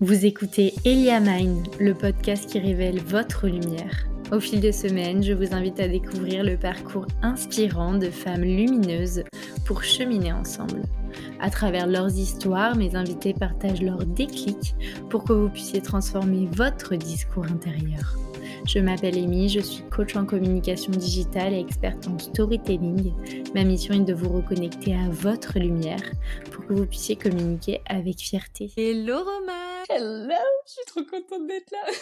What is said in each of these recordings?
Vous écoutez Elia Mind, le podcast qui révèle votre lumière. Au fil des semaines, je vous invite à découvrir le parcours inspirant de femmes lumineuses pour cheminer ensemble. À travers leurs histoires, mes invités partagent leurs déclics pour que vous puissiez transformer votre discours intérieur. Je m'appelle Amy, je suis coach en communication digitale et experte en storytelling. Ma mission est de vous reconnecter à votre lumière pour que vous puissiez communiquer avec fierté. Hello Romain Hello, je suis trop contente d'être là.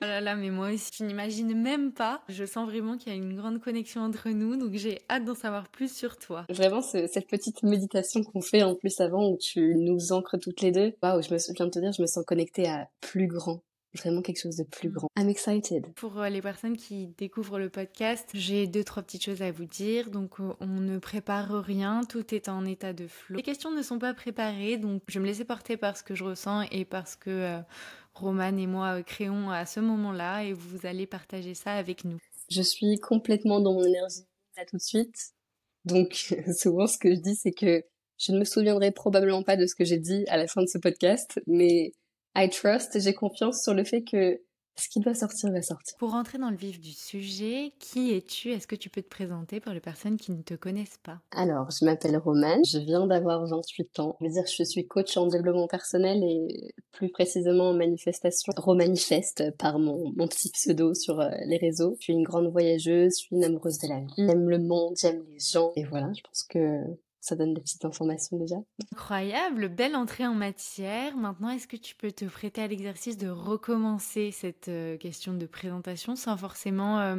oh là là, mais moi aussi, je n'imagine même pas. Je sens vraiment qu'il y a une grande connexion entre nous, donc j'ai hâte d'en savoir plus sur toi. Vraiment, cette petite méditation qu'on fait en plus avant où tu nous ancres toutes les deux. Waouh, je me souviens de te dire, je me sens connectée à plus grand vraiment quelque chose de plus mm. grand. I'm excited. Pour euh, les personnes qui découvrent le podcast, j'ai deux trois petites choses à vous dire. Donc euh, on ne prépare rien, tout est en état de flot. Les questions ne sont pas préparées, donc je vais me laisser porter par ce que je ressens et parce que euh, Roman et moi créons à ce moment-là et vous allez partager ça avec nous. Je suis complètement dans mon énergie là tout de suite. Donc souvent ce que je dis c'est que je ne me souviendrai probablement pas de ce que j'ai dit à la fin de ce podcast, mais I trust, j'ai confiance sur le fait que ce qui doit sortir va sortir. Pour rentrer dans le vif du sujet, qui es-tu? Est-ce que tu peux te présenter pour les personnes qui ne te connaissent pas? Alors, je m'appelle Romane, je viens d'avoir 28 ans. Je veux dire, je suis coach en développement personnel et plus précisément en manifestation. Romanifeste par mon, mon petit pseudo sur euh, les réseaux. Je suis une grande voyageuse, je suis une amoureuse de la vie, j'aime le monde, j'aime les gens. Et voilà, je pense que ça donne des petites informations déjà. Incroyable, belle entrée en matière. Maintenant, est-ce que tu peux te prêter à l'exercice de recommencer cette euh, question de présentation sans forcément euh,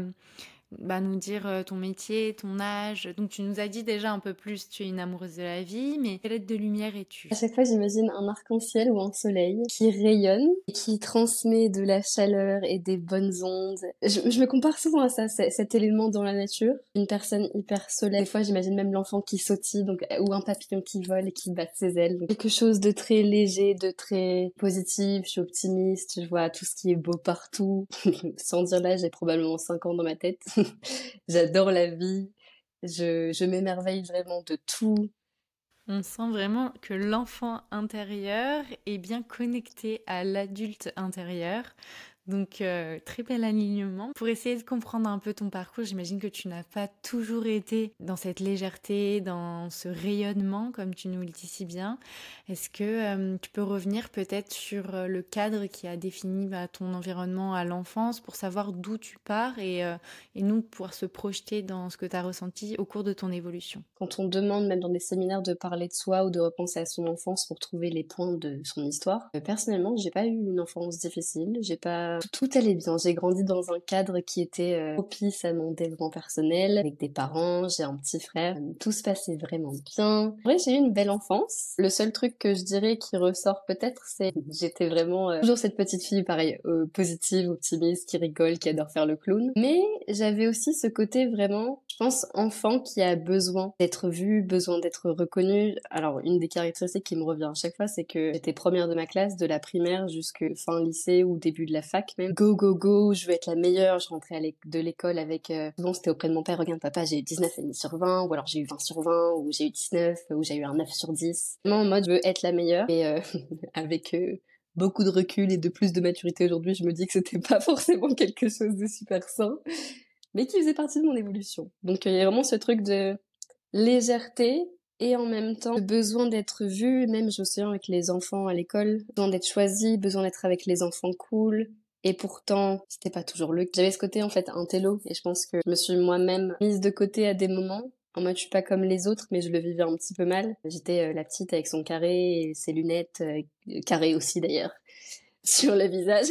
bah, nous dire euh, ton métier, ton âge. Donc tu nous as dit déjà un peu plus, tu es une amoureuse de la vie, mais quelle aide de lumière es-tu? À chaque fois, j'imagine un arc-en-ciel ou un soleil qui rayonne et qui transmet de la chaleur et des bonnes ondes. Je, me compare souvent à ça, cet élément dans la nature. Une personne hyper solaire. Des fois, j'imagine même l'enfant qui sautille, donc ou un papillon qui vole et qui bat ses ailes. quelque chose de très léger, de très positif. Je suis optimiste. Je vois tout ce qui est beau partout. Sans dire là, j'ai probablement 5 ans dans ma tête. J'adore la vie. Je, m'émerveille vraiment de tout. On sent vraiment que l'enfant intérieur est bien connecté à l'adulte intérieur. Donc euh, très bel alignement. Pour essayer de comprendre un peu ton parcours, j'imagine que tu n'as pas toujours été dans cette légèreté, dans ce rayonnement, comme tu nous le dis si bien. Est-ce que euh, tu peux revenir peut-être sur euh, le cadre qui a défini bah, ton environnement à l'enfance pour savoir d'où tu pars et, et nous pouvoir se projeter dans ce que tu as ressenti au cours de ton évolution? Quand on demande même dans des séminaires de parler de soi ou de repenser à son enfance pour trouver les points de son histoire, personnellement, j'ai pas eu une enfance difficile, j'ai pas tout allait bien. J'ai grandi dans un cadre qui était euh, propice à mon développement personnel, avec des parents, j'ai un petit frère. Tout se passait vraiment bien. En vrai, j'ai eu une belle enfance. Le seul truc que je dirais qui ressort peut-être, c'est j'étais vraiment euh, toujours cette petite fille, pareil, euh, positive, optimiste, qui rigole, qui adore faire le clown. Mais j'avais aussi ce côté vraiment, je pense, enfant qui a besoin d'être vu, besoin d'être reconnu. Alors, une des caractéristiques qui me revient à chaque fois, c'est que j'étais première de ma classe, de la primaire jusqu'à fin lycée ou début de la fac même. Go, go, go, je veux être la meilleure. Je rentrais de l'école avec... Euh... Souvent, c'était auprès de mon père. Regarde, papa, j'ai eu 19,5 sur 20, ou alors j'ai eu 20 sur 20, ou j'ai eu 19, ou j'ai eu un 9 sur 10. Vraiment en mode, je veux être la meilleure. Et euh, avec... Euh, beaucoup de recul et de plus de maturité aujourd'hui, je me dis que c'était pas forcément quelque chose de super sain, mais qui faisait partie de mon évolution. Donc il y a vraiment ce truc de légèreté et en même temps besoin d'être vu, même je avec les enfants à l'école, besoin d'être choisi, besoin d'être avec les enfants cool, et pourtant, c'était pas toujours le cas. J'avais ce côté, en fait, intello. Et je pense que je me suis moi-même mise de côté à des moments. En mode, je suis pas comme les autres, mais je le vivais un petit peu mal. J'étais euh, la petite avec son carré et ses lunettes, euh, carré aussi d'ailleurs, sur le visage.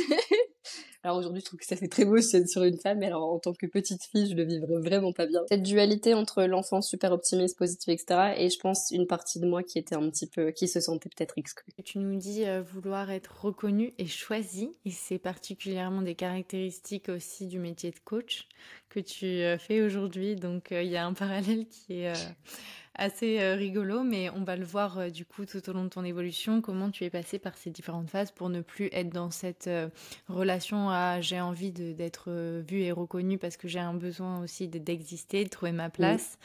Alors aujourd'hui, je trouve que ça fait très beau sur une femme, mais alors en tant que petite fille, je le vivrais vraiment pas bien. Cette dualité entre l'enfant super optimiste, positif, etc. Et je pense une partie de moi qui était un petit peu, qui se sentait peut-être exclue. Tu nous dis euh, vouloir être reconnu et choisi, et c'est particulièrement des caractéristiques aussi du métier de coach que tu euh, fais aujourd'hui. Donc euh, il y a un parallèle qui est assez euh, rigolo, mais on va le voir euh, du coup tout au long de ton évolution, comment tu es passé par ces différentes phases pour ne plus être dans cette euh, relation à j'ai envie d'être vu et reconnu parce que j'ai un besoin aussi d'exister, de trouver ma place.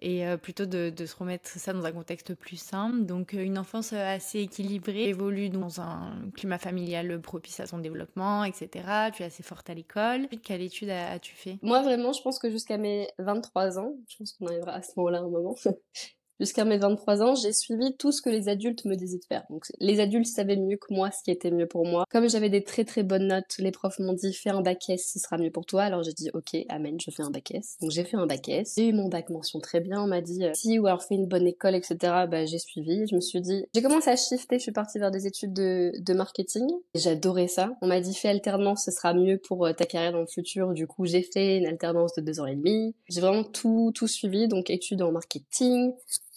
Et plutôt de, de, se remettre ça dans un contexte plus simple. Donc une enfance assez équilibrée, évolue dans un climat familial propice à son développement, etc. Tu es assez forte à l'école. Quelle étude as-tu fait? Moi vraiment, je pense que jusqu'à mes 23 ans, je pense qu'on arrivera à ce moment-là un moment, Jusqu'à mes 23 ans, j'ai suivi tout ce que les adultes me disaient de faire. Donc les adultes savaient mieux que moi ce qui était mieux pour moi. Comme j'avais des très très bonnes notes, les profs m'ont dit fais un bac S, ce sera mieux pour toi. Alors j'ai dit ok, amen, je fais un bac S. Donc j'ai fait un bac S. J'ai eu mon bac mention très bien. On m'a dit euh, si ou alors fais une bonne école, etc. Bah j'ai suivi. Je me suis dit, j'ai commencé à shifter. Je suis partie vers des études de, de marketing. J'adorais ça. On m'a dit fais alternance, ce sera mieux pour euh, ta carrière dans le futur. Du coup j'ai fait une alternance de deux ans et demi. J'ai vraiment tout tout suivi. Donc études en marketing,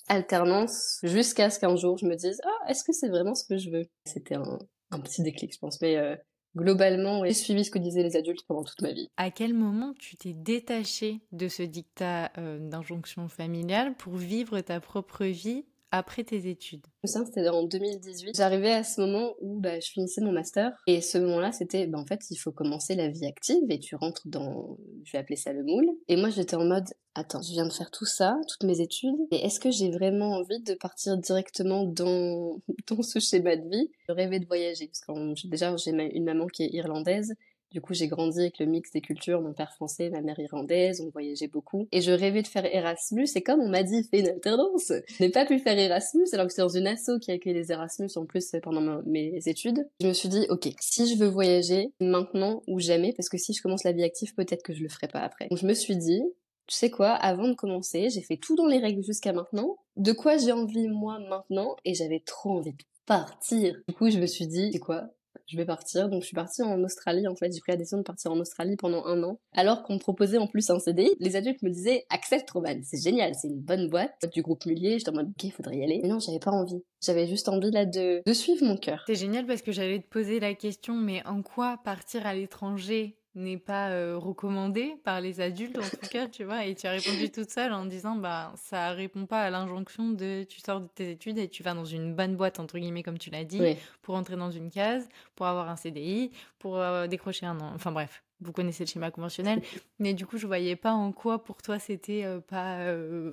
alternance jusqu'à ce qu'un jour je me dise ah est-ce que c'est vraiment ce que je veux? C'était un, petit déclic je pense. Mais euh, globalement j'ai suivi ce que disaient les adultes pendant toute ma vie. À quel moment tu t'es détaché de ce dictat euh, d'injonction familiale pour vivre ta propre vie après tes études? Ça, c'était en 2018. J'arrivais à ce moment où bah, je finissais mon master. Et ce moment-là, c'était, bah, en fait, il faut commencer la vie active et tu rentres dans, je vais appeler ça le moule. Et moi, j'étais en mode, attends, je viens de faire tout ça, toutes mes études. Et est-ce que j'ai vraiment envie de partir directement dans, dans ce schéma de vie? Je rêvais de voyager. Parce que déjà, j'ai une maman qui est irlandaise. Du coup, j'ai grandi avec le mix des cultures, mon père français, ma mère irlandaise, on voyageait beaucoup. Et je rêvais de faire Erasmus, et comme on m'a dit, fais une alternance, je n'ai pas pu faire Erasmus, alors que c'est dans une asso qui accueille les Erasmus en plus pendant mes études. Je me suis dit, ok, si je veux voyager, maintenant ou jamais, parce que si je commence la vie active, peut-être que je le ferai pas après. Donc je me suis dit, tu sais quoi, avant de commencer, j'ai fait tout dans les règles jusqu'à maintenant. De quoi j'ai envie moi maintenant? Et j'avais trop envie de partir. Du coup, je me suis dit, c'est quoi je vais partir. Donc je suis partie en Australie en fait, j'ai pris la décision de partir en Australie pendant un an. Alors qu'on me proposait en plus un CDI, les adultes me disaient accepte Roman, c'est génial, c'est une bonne boîte du groupe Mullier. J'étais en mode ok, faudrait y aller. Mais non, j'avais pas envie. J'avais juste envie là de, de suivre mon cœur. C'est génial parce que j'allais te poser la question, mais en quoi partir à l'étranger n'est pas euh, recommandé par les adultes en tout cas, tu vois, et tu as répondu toute seule en disant bah ça répond pas à l'injonction de tu sors de tes études et tu vas dans une bonne boîte entre guillemets comme tu l'as dit pour entrer dans une case, pour avoir un CDI, pour euh, décrocher un an. Enfin bref, vous connaissez le schéma conventionnel, mais du coup je voyais pas en quoi pour toi c'était euh, pas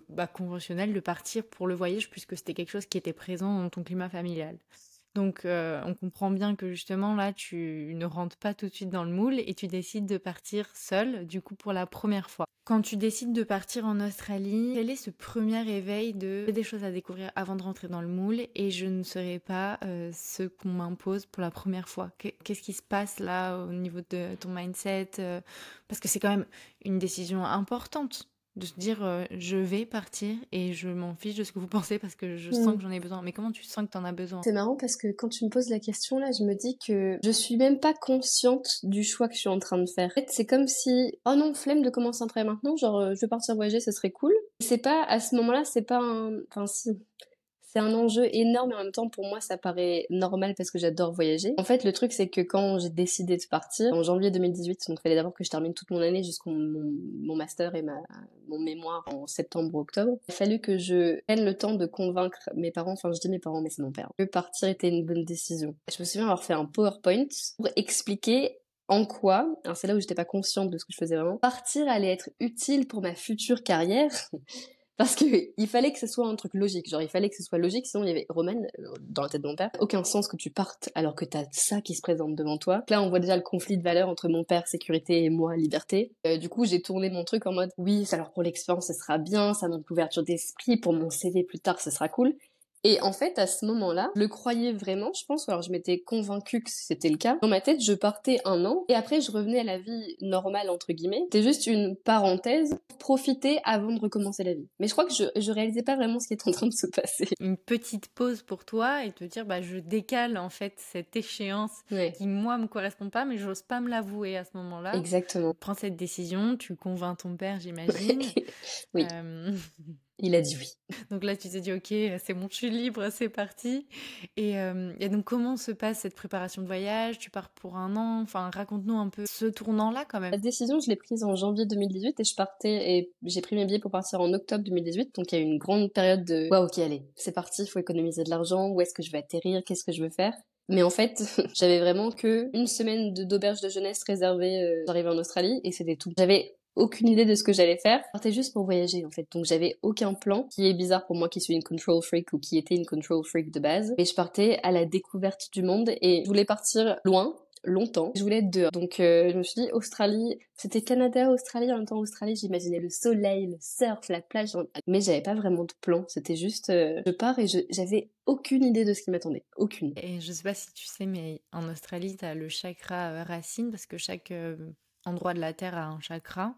bah, conventionnel de partir pour le voyage puisque c'était quelque chose qui était présent dans ton climat familial. Donc, euh, on comprend bien que justement, là, tu ne rentres pas tout de suite dans le moule et tu décides de partir seule, du coup, pour la première fois. Quand tu décides de partir en Australie, quel est ce premier éveil de des choses à découvrir avant de rentrer dans le moule et je ne serai pas euh, ce qu'on m'impose pour la première fois Qu'est-ce qui se passe là au niveau de ton mindset euh, Parce que c'est quand même une décision importante de se dire euh, je vais partir et je m'en fiche de ce que vous pensez parce que je sens mm. que j'en ai besoin. Mais comment tu sens que tu en as besoin? C'est marrant parce que quand tu me poses la question là, je me dis que je suis même pas consciente du choix que je suis en train de faire. En fait, c'est comme si oh non, flemme de commencer un travail maintenant, genre euh, je vais partir voyager, ce serait cool. C'est pas à ce moment-là, c'est pas un enfin si c'est un enjeu énorme et en même temps pour moi ça paraît normal parce que j'adore voyager. En fait le truc c'est que quand j'ai décidé de partir en janvier 2018, donc il fallait d'abord que je termine toute mon année jusqu'au mon, master et ma, mon mémoire en septembre octobre, il a fallu que je prenne le temps de convaincre mes parents, enfin je dis mes parents mais c'est mon père, que partir était une bonne décision. Je me souviens avoir fait un PowerPoint pour expliquer en quoi, c'est là où j'étais pas consciente de ce que je faisais vraiment, partir allait être utile pour ma future carrière parce que il fallait que ce soit un truc logique, genre il fallait que ce soit logique, sinon il y avait Roman euh, dans la tête de mon père, aucun sens que tu partes alors que t'as ça qui se présente devant toi. Là on voit déjà le conflit de valeurs entre mon père sécurité et moi liberté. Euh, du coup j'ai tourné mon truc en mode oui, alors pour l'expérience ce sera bien, ça donne couverture d'esprit, pour mon CV plus tard ce sera cool. Et en fait, à ce moment-là, je le croyais vraiment, je pense, alors je m'étais convaincue que c'était le cas. Dans ma tête, je partais un an, et après je revenais à la vie normale, entre guillemets. C'était juste une parenthèse, profiter avant de recommencer la vie. Mais je crois que je, je réalisais pas vraiment ce qui était en train de se passer. Une petite pause pour toi, et te dire, bah je décale en fait cette échéance qui, moi, me correspond pas, mais j'ose pas me l'avouer à ce moment-là. Exactement. Prends cette décision, tu convaincs ton père, j'imagine. oui. Euh... Il a dit oui. Donc là, tu t'es dit, ok, c'est bon, je suis libre, c'est parti. Euh, et, donc, comment se passe cette préparation de voyage? Tu pars pour un an? Enfin, raconte-nous un peu ce tournant-là quand même. La décision, je l'ai prise en janvier 2018 et je partais et j'ai pris mes billets pour partir en octobre 2018. Donc, il y a eu une grande période de, waouh, ok, allez, c'est parti, il faut économiser de l'argent, où est-ce que je vais atterrir, qu'est-ce que je veux faire? Mais en fait, j'avais vraiment que une semaine d'auberge de, jeunesse réservée. Euh, J'arrivais en Australie et c'était tout. J'avais aucune idée de ce que j'allais faire. Je partais juste pour voyager en fait. Donc j'avais aucun plan, qui est bizarre pour moi qui suis une control freak ou qui était une control freak de base. Et je partais à la découverte du monde et je voulais partir loin, longtemps. Je voulais être dehors. Donc euh, je me suis dit Australie, c'était Canada, Australie, en même temps Australie, j'imaginais le soleil, le surf, la plage, mais j'avais pas vraiment de plan. C'était juste euh, je pars et j'avais aucune idée de ce qui m'attendait, aucune. Et je sais pas si tu sais, mais en Australie, t'as le chakra euh, racine parce que chaque endroit de la Terre a un chakra.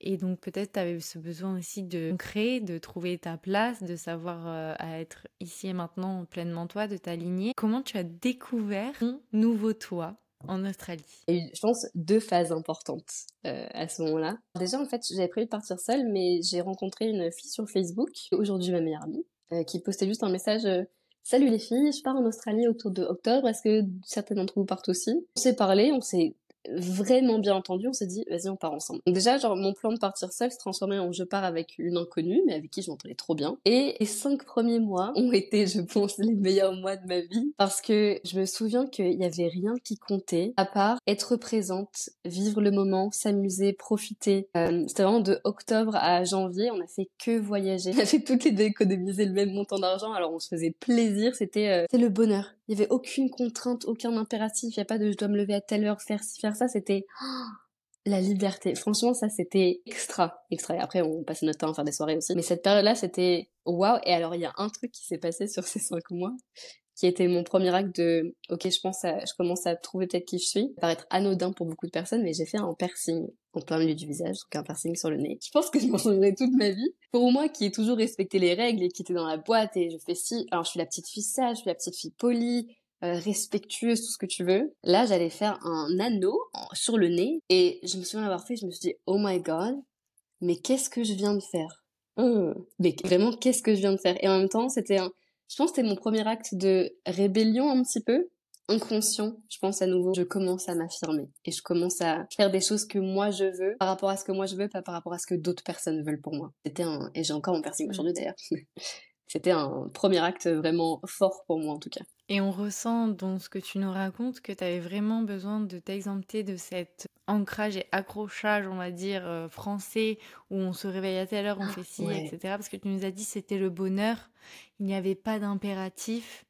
Et donc peut-être tu avais ce besoin aussi de créer, de trouver ta place, de savoir à être ici et maintenant pleinement toi, de t'aligner. Comment tu as découvert ton nouveau toi en Australie? Il y a eu, je pense, deux phases importantes euh, à ce moment-là. Déjà, en fait, j'avais prévu de partir seule, mais j'ai rencontré une fille sur Facebook, aujourd'hui ma meilleure amie, euh, qui postait juste un message euh, Salut les filles, je pars en Australie autour de octobre, est-ce que certaines d'entre vous partent aussi? On s'est parlé, on s'est vraiment bien entendu, on s'est dit, vas-y, on part ensemble. Donc déjà, genre, mon plan de partir seul se transformait en je pars avec une inconnue, mais avec qui je m'entendais trop bien. Et les cinq premiers mois ont été, je pense, les meilleurs mois de ma vie, parce que je me souviens qu'il y avait rien qui comptait, à part être présente, vivre le moment, s'amuser, profiter. Euh, C'était vraiment de octobre à janvier, on a fait que voyager. On a fait toutes les deux économiser le même montant d'argent, alors on se faisait plaisir, c'était euh, le bonheur. Il y avait aucune contrainte, aucun impératif, il n'y a pas de je dois me lever à telle heure, faire faire ça, c'était la liberté. Franchement, ça c'était extra, extra. Et après, on passait notre temps à faire des soirées aussi. Mais cette période-là, c'était waouh. Et alors, il y a un truc qui s'est passé sur ces cinq mois, qui était mon premier acte de ok je pense à je commence à trouver peut-être qui je suis. Ça paraître anodin pour beaucoup de personnes mais j'ai fait un piercing en plein milieu du visage donc un piercing sur le nez. Je pense que je m'en souviendrai toute ma vie. Pour moi qui ai toujours respecté les règles et qui était dans la boîte et je fais si alors je suis la petite fille sage je suis la petite fille polie euh, respectueuse, tout ce que tu veux. Là, j'allais faire un anneau sur le nez et je me souviens l'avoir fait, je me suis dit, oh my god, mais qu'est-ce que je viens de faire? Mmh. Mais vraiment, qu'est-ce que je viens de faire? Et en même temps, c'était un, je pense que c'était mon premier acte de rébellion un petit peu, inconscient, je pense à nouveau, je commence à m'affirmer et je commence à faire des choses que moi je veux par rapport à ce que moi je veux, pas par rapport à ce que d'autres personnes veulent pour moi. C'était un, et j'ai encore mon piercing aujourd'hui d'ailleurs. C'était un premier acte vraiment fort pour moi en tout cas. Et on ressent dans ce que tu nous racontes que tu avais vraiment besoin de t'exempter de cet ancrage et accrochage, on va dire, euh, français, où on se réveille à telle heure, on ah, fait ci, etc. Parce que tu nous as dit c'était le bonheur, il n'y avait pas d'impératif.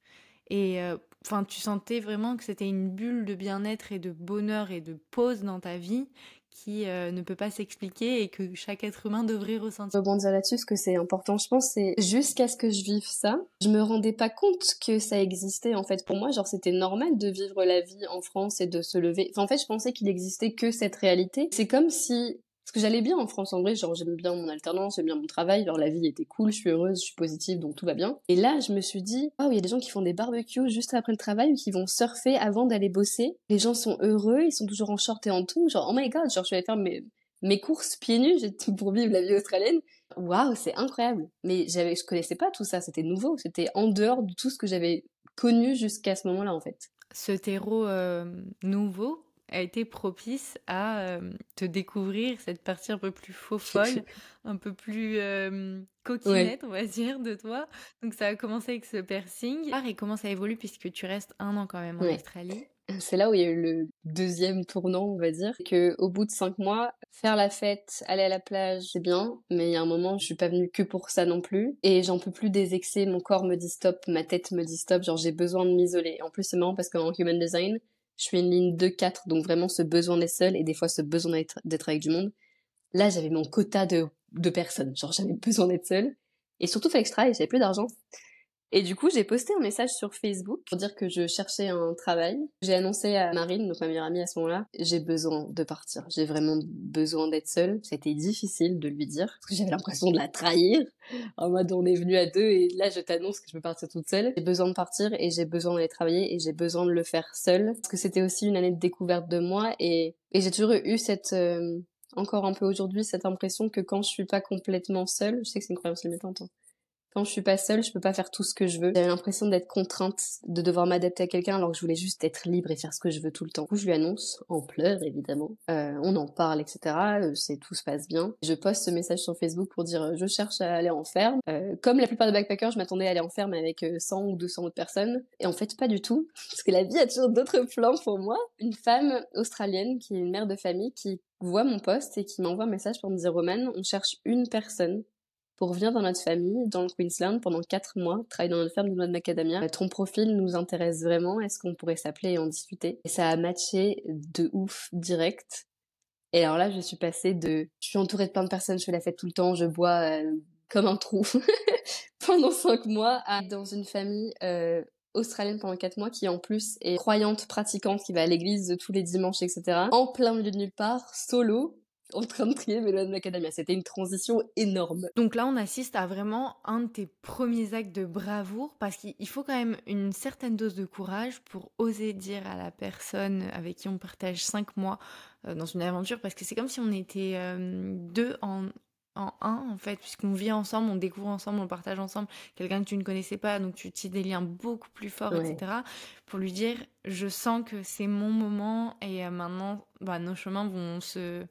Et euh, enfin, tu sentais vraiment que c'était une bulle de bien-être et de bonheur et de pause dans ta vie qui euh, ne peut pas s'expliquer et que chaque être humain devrait ressentir. Rebondir là-dessus, ce que c'est important, je pense, c'est jusqu'à ce que je vive ça, je me rendais pas compte que ça existait en fait. Pour moi, genre c'était normal de vivre la vie en France et de se lever. en fait, je pensais qu'il existait que cette réalité. C'est comme si parce que j'allais bien en France en vrai, genre j'aime bien mon alternance, j'aime bien mon travail, genre la vie était cool, je suis heureuse, je suis positive, donc tout va bien. Et là, je me suis dit, oh, il y a des gens qui font des barbecues juste après le travail qui vont surfer avant d'aller bosser. Les gens sont heureux, ils sont toujours en short et en tout, genre oh my god, genre je vais aller faire mes, mes courses pieds nus pour vivre la vie australienne. Waouh, c'est incroyable. Mais j'avais, je connaissais pas tout ça, c'était nouveau, c'était en dehors de tout ce que j'avais connu jusqu'à ce moment-là en fait. Ce terreau euh, nouveau, a été propice à euh, te découvrir cette partie un peu plus faux folle, un peu plus euh, coquinette, on va dire, de toi. Donc ça a commencé avec ce piercing. Et comment ça évolue puisque tu restes un an quand même en Australie. C'est là où il y a eu le deuxième tournant, on va dire, que au bout de cinq mois, faire la fête, aller à la plage, c'est bien, mais il y a un moment, je suis pas venue que pour ça non plus, et j'en peux plus des excès, mon corps me dit stop, ma tête me dit stop, genre j'ai besoin de m'isoler. En plus, c'est marrant parce qu'en human design, je suis une ligne 2-4, donc vraiment ce besoin d'être seule et des fois ce besoin d'être avec du monde. Là, j'avais mon quota de, de personnes, genre j'avais besoin d'être seule. Et surtout, fallait que je travaille, j'avais plus d'argent. Et du coup, j'ai posté un message sur Facebook pour dire que je cherchais un travail. J'ai annoncé à Marine, donc ma meilleure amie à ce moment-là, j'ai besoin de partir. J'ai vraiment besoin d'être seule. C'était difficile de lui dire parce que j'avais l'impression de la trahir. En mode, on est venu à deux et là, je t'annonce que je peux partir toute seule. J'ai besoin de partir et j'ai besoin d'aller travailler et j'ai besoin de le faire seule parce que c'était aussi une année de découverte de moi et, j'ai toujours eu cette euh, encore un peu aujourd'hui cette impression que quand je suis pas complètement seule, je sais que c'est une croyance limitante, hein, quand je suis pas seule, je peux pas faire tout ce que je veux. J'avais l'impression d'être contrainte, de devoir m'adapter à quelqu'un alors que je voulais juste être libre et faire ce que je veux tout le temps. Du coup, je lui annonce, en pleurs évidemment. Euh, on en parle, etc. Euh, c'est tout se passe bien. Je poste ce message sur Facebook pour dire je cherche à aller en ferme. Euh, comme la plupart des backpackers, je m'attendais à aller en ferme avec 100 ou 200 autres personnes. Et en fait, pas du tout. Parce que la vie a toujours d'autres plans pour moi. Une femme australienne qui est une mère de famille qui voit mon poste et qui m'envoie un message pour me dire Roman, on cherche une personne pour venir dans notre famille, dans le Queensland, pendant quatre mois, travailler dans notre ferme de noix de macadamia. Ton profil nous intéresse vraiment, est-ce qu'on pourrait s'appeler et en discuter? Et ça a matché de ouf direct. Et alors là, je suis passée de je suis entourée de plein de personnes, je fais la fête tout le temps, je bois euh, comme un trou pendant cinq mois, à dans une famille euh, australienne pendant quatre mois qui en plus est croyante, pratiquante, qui va à l'église tous les dimanches, etc. En plein milieu de nulle part, solo, en train de trier de macadamia. C'était une transition énorme. Donc là, on assiste à vraiment un de tes premiers actes de bravoure parce qu'il faut quand même une certaine dose de courage pour oser dire à la personne avec qui on partage cinq mois euh, dans une aventure parce que c'est comme si on était euh, deux en, en un en fait puisqu'on vit ensemble, on découvre ensemble, on partage ensemble quelqu'un que tu ne connaissais pas donc tu tisses des liens beaucoup plus forts etc pour lui dire je sens que c'est mon moment et euh, maintenant bah, nos chemins vont se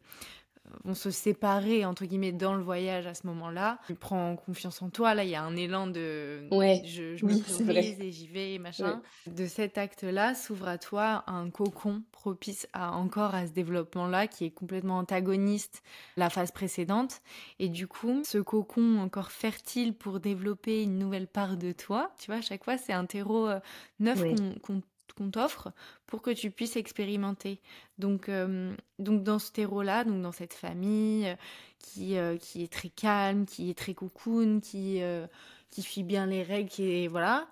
vont se séparer entre guillemets dans le voyage à ce moment-là. Tu prends confiance en toi, là il y a un élan de ouais. je, je me priorise et j'y vais machin. De cet acte-là s'ouvre à toi un cocon propice à encore à ce développement-là qui est complètement antagoniste la phase précédente et du coup ce cocon encore fertile pour développer une nouvelle part de toi, tu vois à chaque fois c'est un terreau euh, neuf qu'on t'offre pour que tu puisses expérimenter. Donc, euh, donc dans ce terreau-là, donc dans cette famille euh, qui, euh, qui est très calme, qui est très cocoon, qui, qui suit bien les règles, qui est, voilà,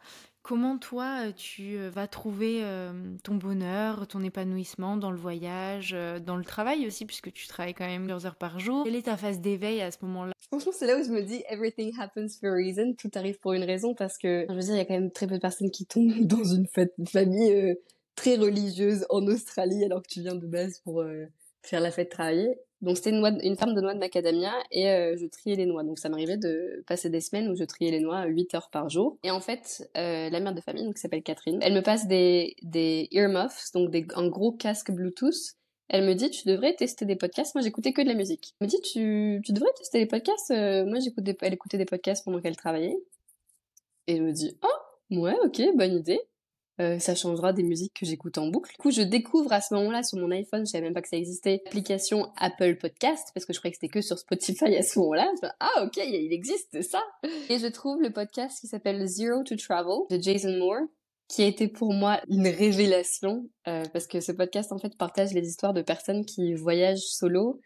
Comment toi, euh, tu euh, vas trouver euh, ton bonheur, ton épanouissement dans le voyage, dans le travail aussi, puisque tu travailles quand même plusieurs heures par jour? Quelle est ta phase d'éveil à ce moment-là? Franchement, c'est là où je me dis everything happens for a reason, tout arrive pour une raison, parce que je veux dire, il y a quand même très peu de personnes qui tombent dans une famille très religieuse en Australie, alors que tu viens de base pour faire la fête travailler. Donc c'était une, noix une ferme de noix de macadamia et euh, je triais les noix. Donc ça m'arrivait de passer des semaines où je triais les noix 8 heures par jour. Et en fait, euh, la mère de famille, donc qui s'appelle Catherine, elle me passe des, des earmuffs, donc un gros casque Bluetooth. Elle me dit, tu devrais tester des podcasts. Moi, j'écoutais que de la musique. Elle me dit, tu, tu devrais tester des podcasts. Euh, moi, j'écoutais, elle écoutait des podcasts pendant qu'elle travaillait. Et je me dis, oh, ouais, ok, bonne idée. Euh, ça changera des musiques que j'écoute en boucle. Du coup, je découvre à ce moment-là sur mon iPhone, je savais même pas que ça existait, l'application Apple Podcast, parce que je croyais que c'était que sur Spotify à ce moment-là. ah ok, il existe ça. Et je trouve le podcast qui s'appelle Zero to Travel de Jason Moore, qui a été pour moi une révélation, euh, parce que ce podcast en fait partage les histoires de personnes qui voyagent solo,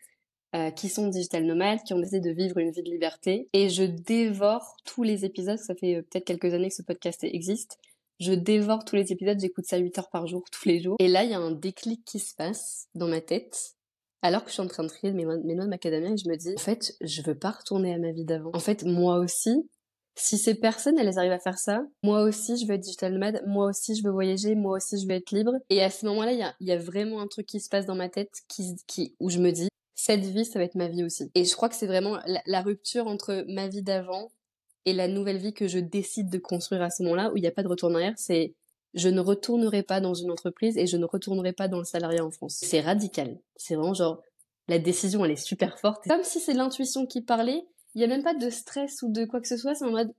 euh, qui sont digital nomades, qui ont décidé de vivre une vie de liberté. Et je dévore tous les épisodes, ça fait peut-être quelques années que ce podcast existe. Je dévore tous les épisodes, j'écoute ça 8 heures par jour, tous les jours. Et là, il y a un déclic qui se passe dans ma tête. Alors que je suis en train de trier mes, noix de macadamia et je me dis, en fait, je veux pas retourner à ma vie d'avant. En fait, moi aussi, si ces personnes, elles arrivent à faire ça, moi aussi, je veux être digital nomade, moi aussi, je veux voyager, moi aussi, je veux être libre. Et à ce moment-là, il y a, y a, vraiment un truc qui se passe dans ma tête qui, qui, où je me dis, cette vie, ça va être ma vie aussi. Et je crois que c'est vraiment la rupture entre ma vie d'avant et la nouvelle vie que je décide de construire à ce moment-là, où il n'y a pas de retour en arrière, c'est je ne retournerai pas dans une entreprise et je ne retournerai pas dans le salariat en France. C'est radical. C'est vraiment genre, la décision, elle est super forte. Comme si c'est l'intuition qui parlait, il n'y a même pas de stress ou de quoi que ce soit, c'est en mode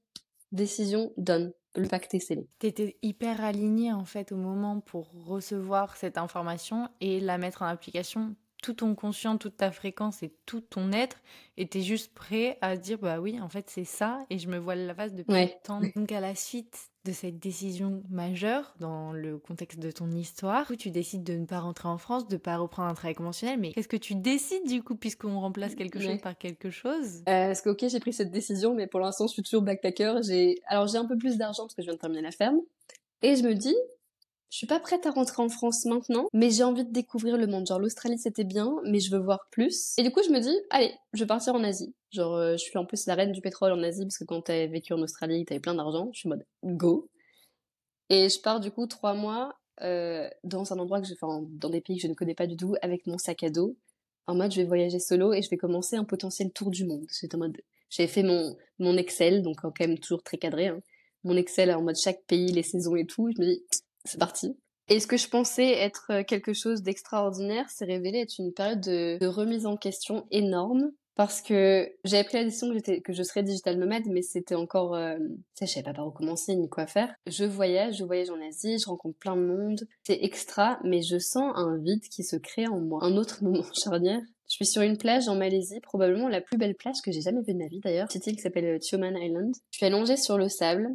décision, donne. Le pacte est scellé. T'étais hyper aligné en fait au moment pour recevoir cette information et la mettre en application tout ton conscient, toute ta fréquence et tout ton être était juste prêt à dire bah oui, en fait c'est ça et je me vois la face depuis ouais. tant. Donc à la suite de cette décision majeure dans le contexte de ton histoire, où tu décides de ne pas rentrer en France, de ne pas reprendre un travail conventionnel, mais qu'est-ce que tu décides du coup puisqu'on remplace quelque chose par quelque chose? Euh, Parce que ok j'ai pris cette décision, mais pour l'instant je suis toujours backpacker. J'ai alors j'ai un peu plus d'argent parce que je viens de terminer la ferme et je me dis je suis pas prête à rentrer en France maintenant, mais j'ai envie de découvrir le monde. Genre l'Australie c'était bien, mais je veux voir plus. Et du coup je me dis, allez, je vais partir en Asie. Genre euh, je suis en plus la reine du pétrole en Asie parce que quand t'as vécu en Australie, t'avais plein d'argent. Je suis en mode go. Et je pars du coup trois mois euh, dans un endroit que je, enfin dans des pays que je ne connais pas du tout, avec mon sac à dos. En mode je vais voyager solo et je vais commencer un potentiel tour du monde. J'étais en mode J'ai fait mon, mon Excel, donc quand même toujours très cadré. Hein. Mon Excel en mode chaque pays, les saisons et tout. Je me dis, c'est parti. Et ce que je pensais être euh, quelque chose d'extraordinaire? S'est révélé être une période de, remise en question énorme parce que j'avais pris la décision que, j'étais, que je serais digital nomade, mais c'était encore, euh, je savais pas par où commencer ni quoi faire. Je voyage, je voyage en Asie, je rencontre plein de monde, c'est extra, mais je sens un vide qui se crée en moi. Un autre moment charnière. Je suis sur une plage en Malaisie, probablement la plus belle plage que j'ai jamais vue de ma vie d'ailleurs, petite île qui s'appelle euh, Tioman Island. Je suis allongée sur le sable.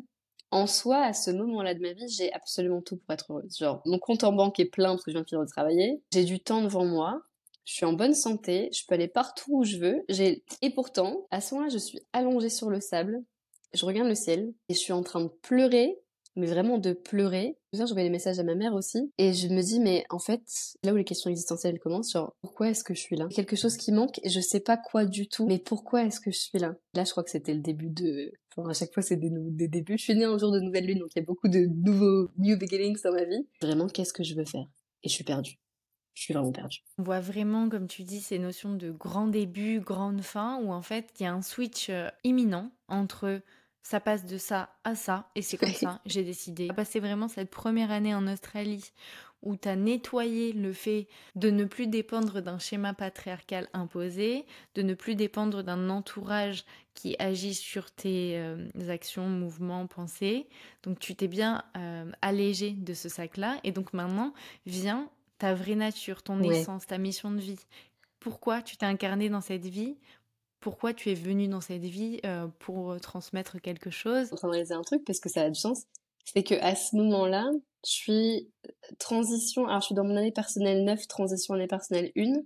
En soi, à ce moment-là de ma vie, j'ai absolument tout pour être heureuse. Genre, mon compte en banque est plein parce que je viens de finir de travailler. J'ai du temps devant moi je suis en bonne santé, je peux aller partout où je veux. J'ai et pourtant, à ce moment-là, je suis allongée sur le sable, je regarde le ciel et je suis en train de pleurer, mais vraiment de pleurer. Je voyais des messages à ma mère aussi et je me dis mais en fait, là où les questions existentielles commencent, genre pourquoi est-ce que je suis là? Quelque chose qui manque et je sais pas quoi du tout, mais pourquoi est-ce que je suis là? Là, je crois que c'était le début de Enfin, à chaque fois, c'est des, des, débuts. Je suis née un jour de nouvelle lune, donc il y a beaucoup de nouveaux new beginnings dans ma vie. Vraiment, qu'est-ce que je veux faire? Et je suis perdue je suis vraiment perdue. On voit vraiment, comme tu dis, ces notions de grand début, grande fin, où en fait, il y a un switch euh, imminent entre ça passe de ça à ça, et c'est comme ça, j'ai décidé. Passer vraiment cette première année en Australie où tu as nettoyé le fait de ne plus dépendre d'un schéma patriarcal imposé, de ne plus dépendre d'un entourage qui agit sur tes euh, actions, mouvements, pensées. Donc tu t'es bien euh, allégé de ce sac-là. Et donc maintenant, viens ta vraie nature, ton essence, ta mission de vie. Pourquoi tu t'es incarné dans cette vie? Pourquoi tu es venu dans cette vie euh, pour transmettre quelque chose en train de réaliser un truc parce que ça a du sens. C'est que à ce moment-là, je suis euh, transition. Alors, je suis dans mon année personnelle 9, transition année personnelle 1.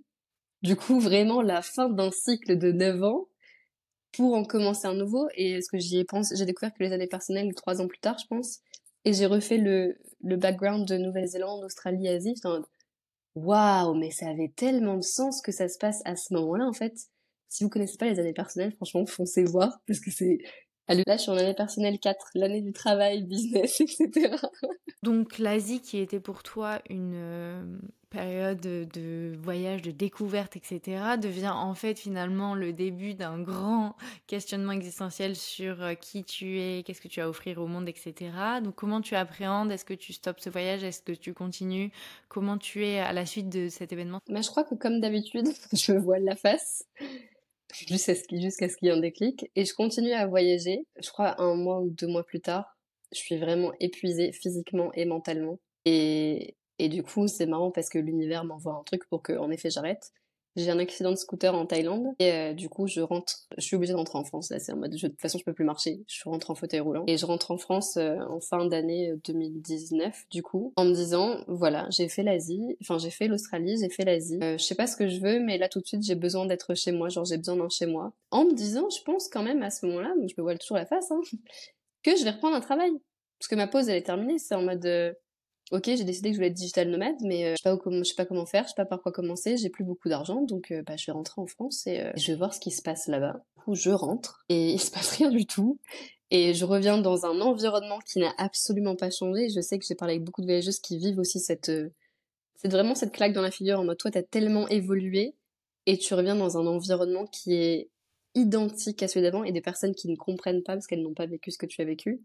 Du coup, vraiment la fin d'un cycle de 9 ans pour en commencer un nouveau. Et ce que j'y ai pensé, j'ai découvert que les années personnelles, trois ans plus tard, je pense. Et j'ai refait le background de Nouvelle-Zélande, Australie, Asie waouh, mais ça avait tellement de sens que ça se passe à ce moment-là, en fait. Si vous connaissez pas les années personnelles, franchement, foncez voir, parce que c'est Là, je suis en année personnelle 4, l'année du travail, business, etc. Donc l'Asie qui était pour toi une euh, période de voyage, de découverte, etc., devient en fait finalement le début d'un grand questionnement existentiel sur euh, qui tu es, qu'est-ce que tu as à offrir au monde, etc. Donc comment tu appréhendes? Est-ce que tu stoppes ce voyage? Est-ce que tu continues? Comment tu es à la suite de cet événement? Mais Je crois que comme d'habitude, je vois la face jusqu'à ce qu'il y ait un déclic. Et je continue à voyager. Je crois un mois ou deux mois plus tard, je suis vraiment épuisée physiquement et mentalement. Et, et du coup, c'est marrant parce que l'univers m'envoie un truc pour que, en effet, j'arrête. J'ai un accident de scooter en Thaïlande et euh, du coup je rentre, je suis obligée de rentrer en France. Là, c'est en mode, de toute façon je peux plus marcher. Je rentre en fauteuil roulant et je rentre en France euh, en fin d'année 2019 euh, du coup, en me disant voilà j'ai fait l'Asie, enfin j'ai fait l'Australie, j'ai fait l'Asie. je sais pas ce que je veux, mais là tout de suite j'ai besoin d'être chez moi, genre j'ai besoin d'un chez moi. En me disant, je pense quand même à ce moment-là, je me vois toujours la face, hein, que je vais reprendre un travail parce que ma pause elle est terminée. C'est en mode ok, j'ai décidé que je voulais être digital nomade, mais euh, je sais pas je sais pas comment faire, je sais pas par quoi commencer, j'ai plus beaucoup d'argent, donc euh, bah, je vais rentrer en France et euh, je vais voir ce qui se passe là-bas. Où je rentre et il se passe rien du tout. Et je reviens dans un environnement qui n'a absolument pas changé. Je sais que j'ai parlé avec beaucoup de voyageuses qui vivent aussi cette, c'est vraiment cette claque dans la figure en mode toi t'as tellement évolué et tu reviens dans un environnement qui est identique à celui d'avant et des personnes qui ne comprennent pas parce qu'elles n'ont pas vécu ce que tu as vécu.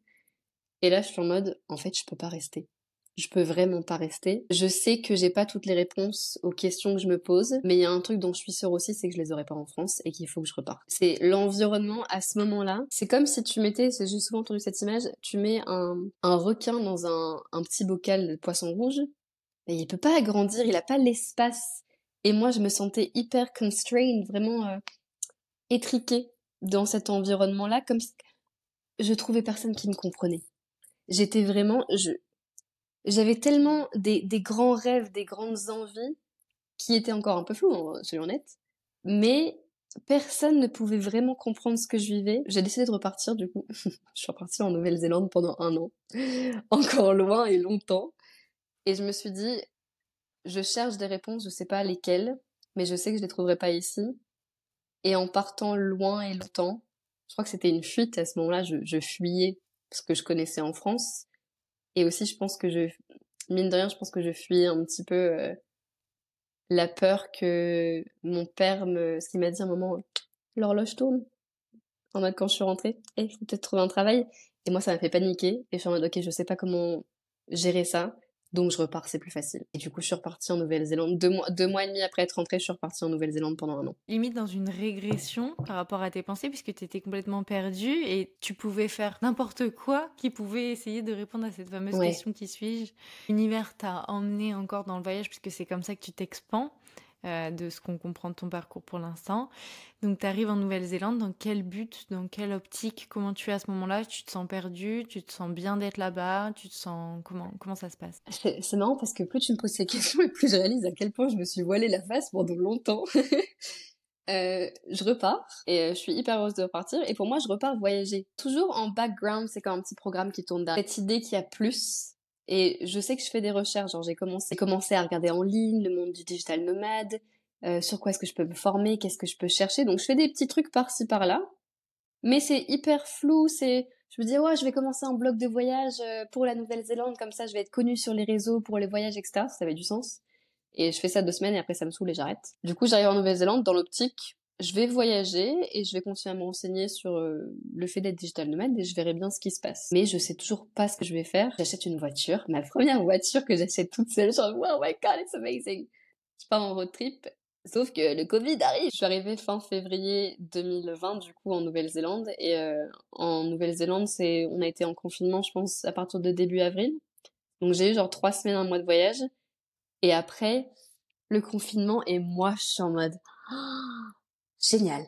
Et là, je suis en mode, en fait, je peux pas rester je peux vraiment pas rester. Je sais que j'ai pas toutes les réponses aux questions que je me pose, mais il y a un truc dont je suis sûre aussi, c'est que je les aurai pas en France et qu'il faut que je reparte. C'est l'environnement à ce moment-là. C'est comme si tu mettais, j'ai souvent entendu cette image, tu mets un, un requin dans un, un petit bocal de poisson rouge, et il peut pas agrandir, il a pas l'espace. Et moi, je me sentais hyper constrained, vraiment euh, étriquée dans cet environnement-là, comme si je trouvais personne qui me comprenait. J'étais vraiment, je, j'avais tellement des, grands rêves, des grandes envies, qui étaient encore un peu floues, hein, soyons honnêtes, mais personne ne pouvait vraiment comprendre ce que je vivais. J'ai décidé de repartir, du coup. je suis repartie en Nouvelle-Zélande pendant un an, encore loin et longtemps. Et je me suis dit, je cherche des réponses, je sais pas lesquelles, mais je sais que je les trouverai pas ici. Et en partant loin et longtemps, je crois que c'était une fuite à ce moment-là, je fuyais ce que je connaissais en France. Et aussi, je pense que je, mine de rien, je pense que je fuis un petit peu euh, la peur que mon père me, ce qu'il m'a dit à un moment, l'horloge tourne. en mode quand je suis rentrée, eh, faut peut-être trouver un travail. Et moi, ça m'a fait paniquer. Et je suis en mode, ok, je sais pas comment gérer ça. Donc je repars, c'est plus facile. Et du coup, je suis repartie en Nouvelle-Zélande. Deux mois, deux mois et demi après être rentrée, je suis repartie en Nouvelle-Zélande pendant un an. Limite dans une régression par rapport à tes pensées, puisque tu étais complètement perdue et tu pouvais faire n'importe quoi qui pouvait essayer de répondre à cette fameuse question qui suis-je? L'univers t'a emmené encore dans le voyage, puisque c'est comme ça que tu t'expands. Euh, de ce qu'on comprend de ton parcours pour l'instant. Donc tu arrives en Nouvelle-Zélande, dans quel but, dans quelle optique, comment tu es à ce moment-là? Tu te sens perdu, tu te sens bien d'être là-bas, tu te sens comment comment ça se passe? C'est marrant parce que plus tu me poses ces questions et plus je réalise à quel point je me suis voilé la face pendant longtemps. Euh, je repars et euh, je suis hyper heureuse de repartir. Et pour moi, je repars voyager. Toujours en background, c'est comme un petit programme qui tourne derrière. Cette idée qu'il y a plus, et je sais que je fais des recherches, genre j'ai commencé, à regarder en ligne le monde du digital nomade, euh, sur quoi est-ce que je peux me former, qu'est-ce que je peux chercher. Donc je fais des petits trucs par-ci par-là, mais c'est hyper flou. C'est, je me dis ouais, je vais commencer un blog de voyage euh, pour la Nouvelle-Zélande, comme ça je vais être connue sur les réseaux pour les voyages, etc. Ça avait du sens. Et je fais ça deux semaines et après ça me saoule et j'arrête. Du coup j'arrive en Nouvelle-Zélande dans l'optique je vais voyager et je vais continuer à me renseigner sur euh, le fait d'être digital nomade et je verrai bien ce qui se passe. Mais je sais toujours pas ce que je vais faire. J'achète une voiture, ma première voiture que j'achète toute seule. Genre, oh my god, it's amazing. Je pars en road trip. Sauf que le Covid arrive. Je suis arrivée fin février 2020 du coup en Nouvelle-Zélande et euh, en Nouvelle-Zélande c'est on a été en confinement je pense à partir de début avril. Donc j'ai eu genre trois semaines un mois de voyage et après le confinement et moi je suis en mode génial,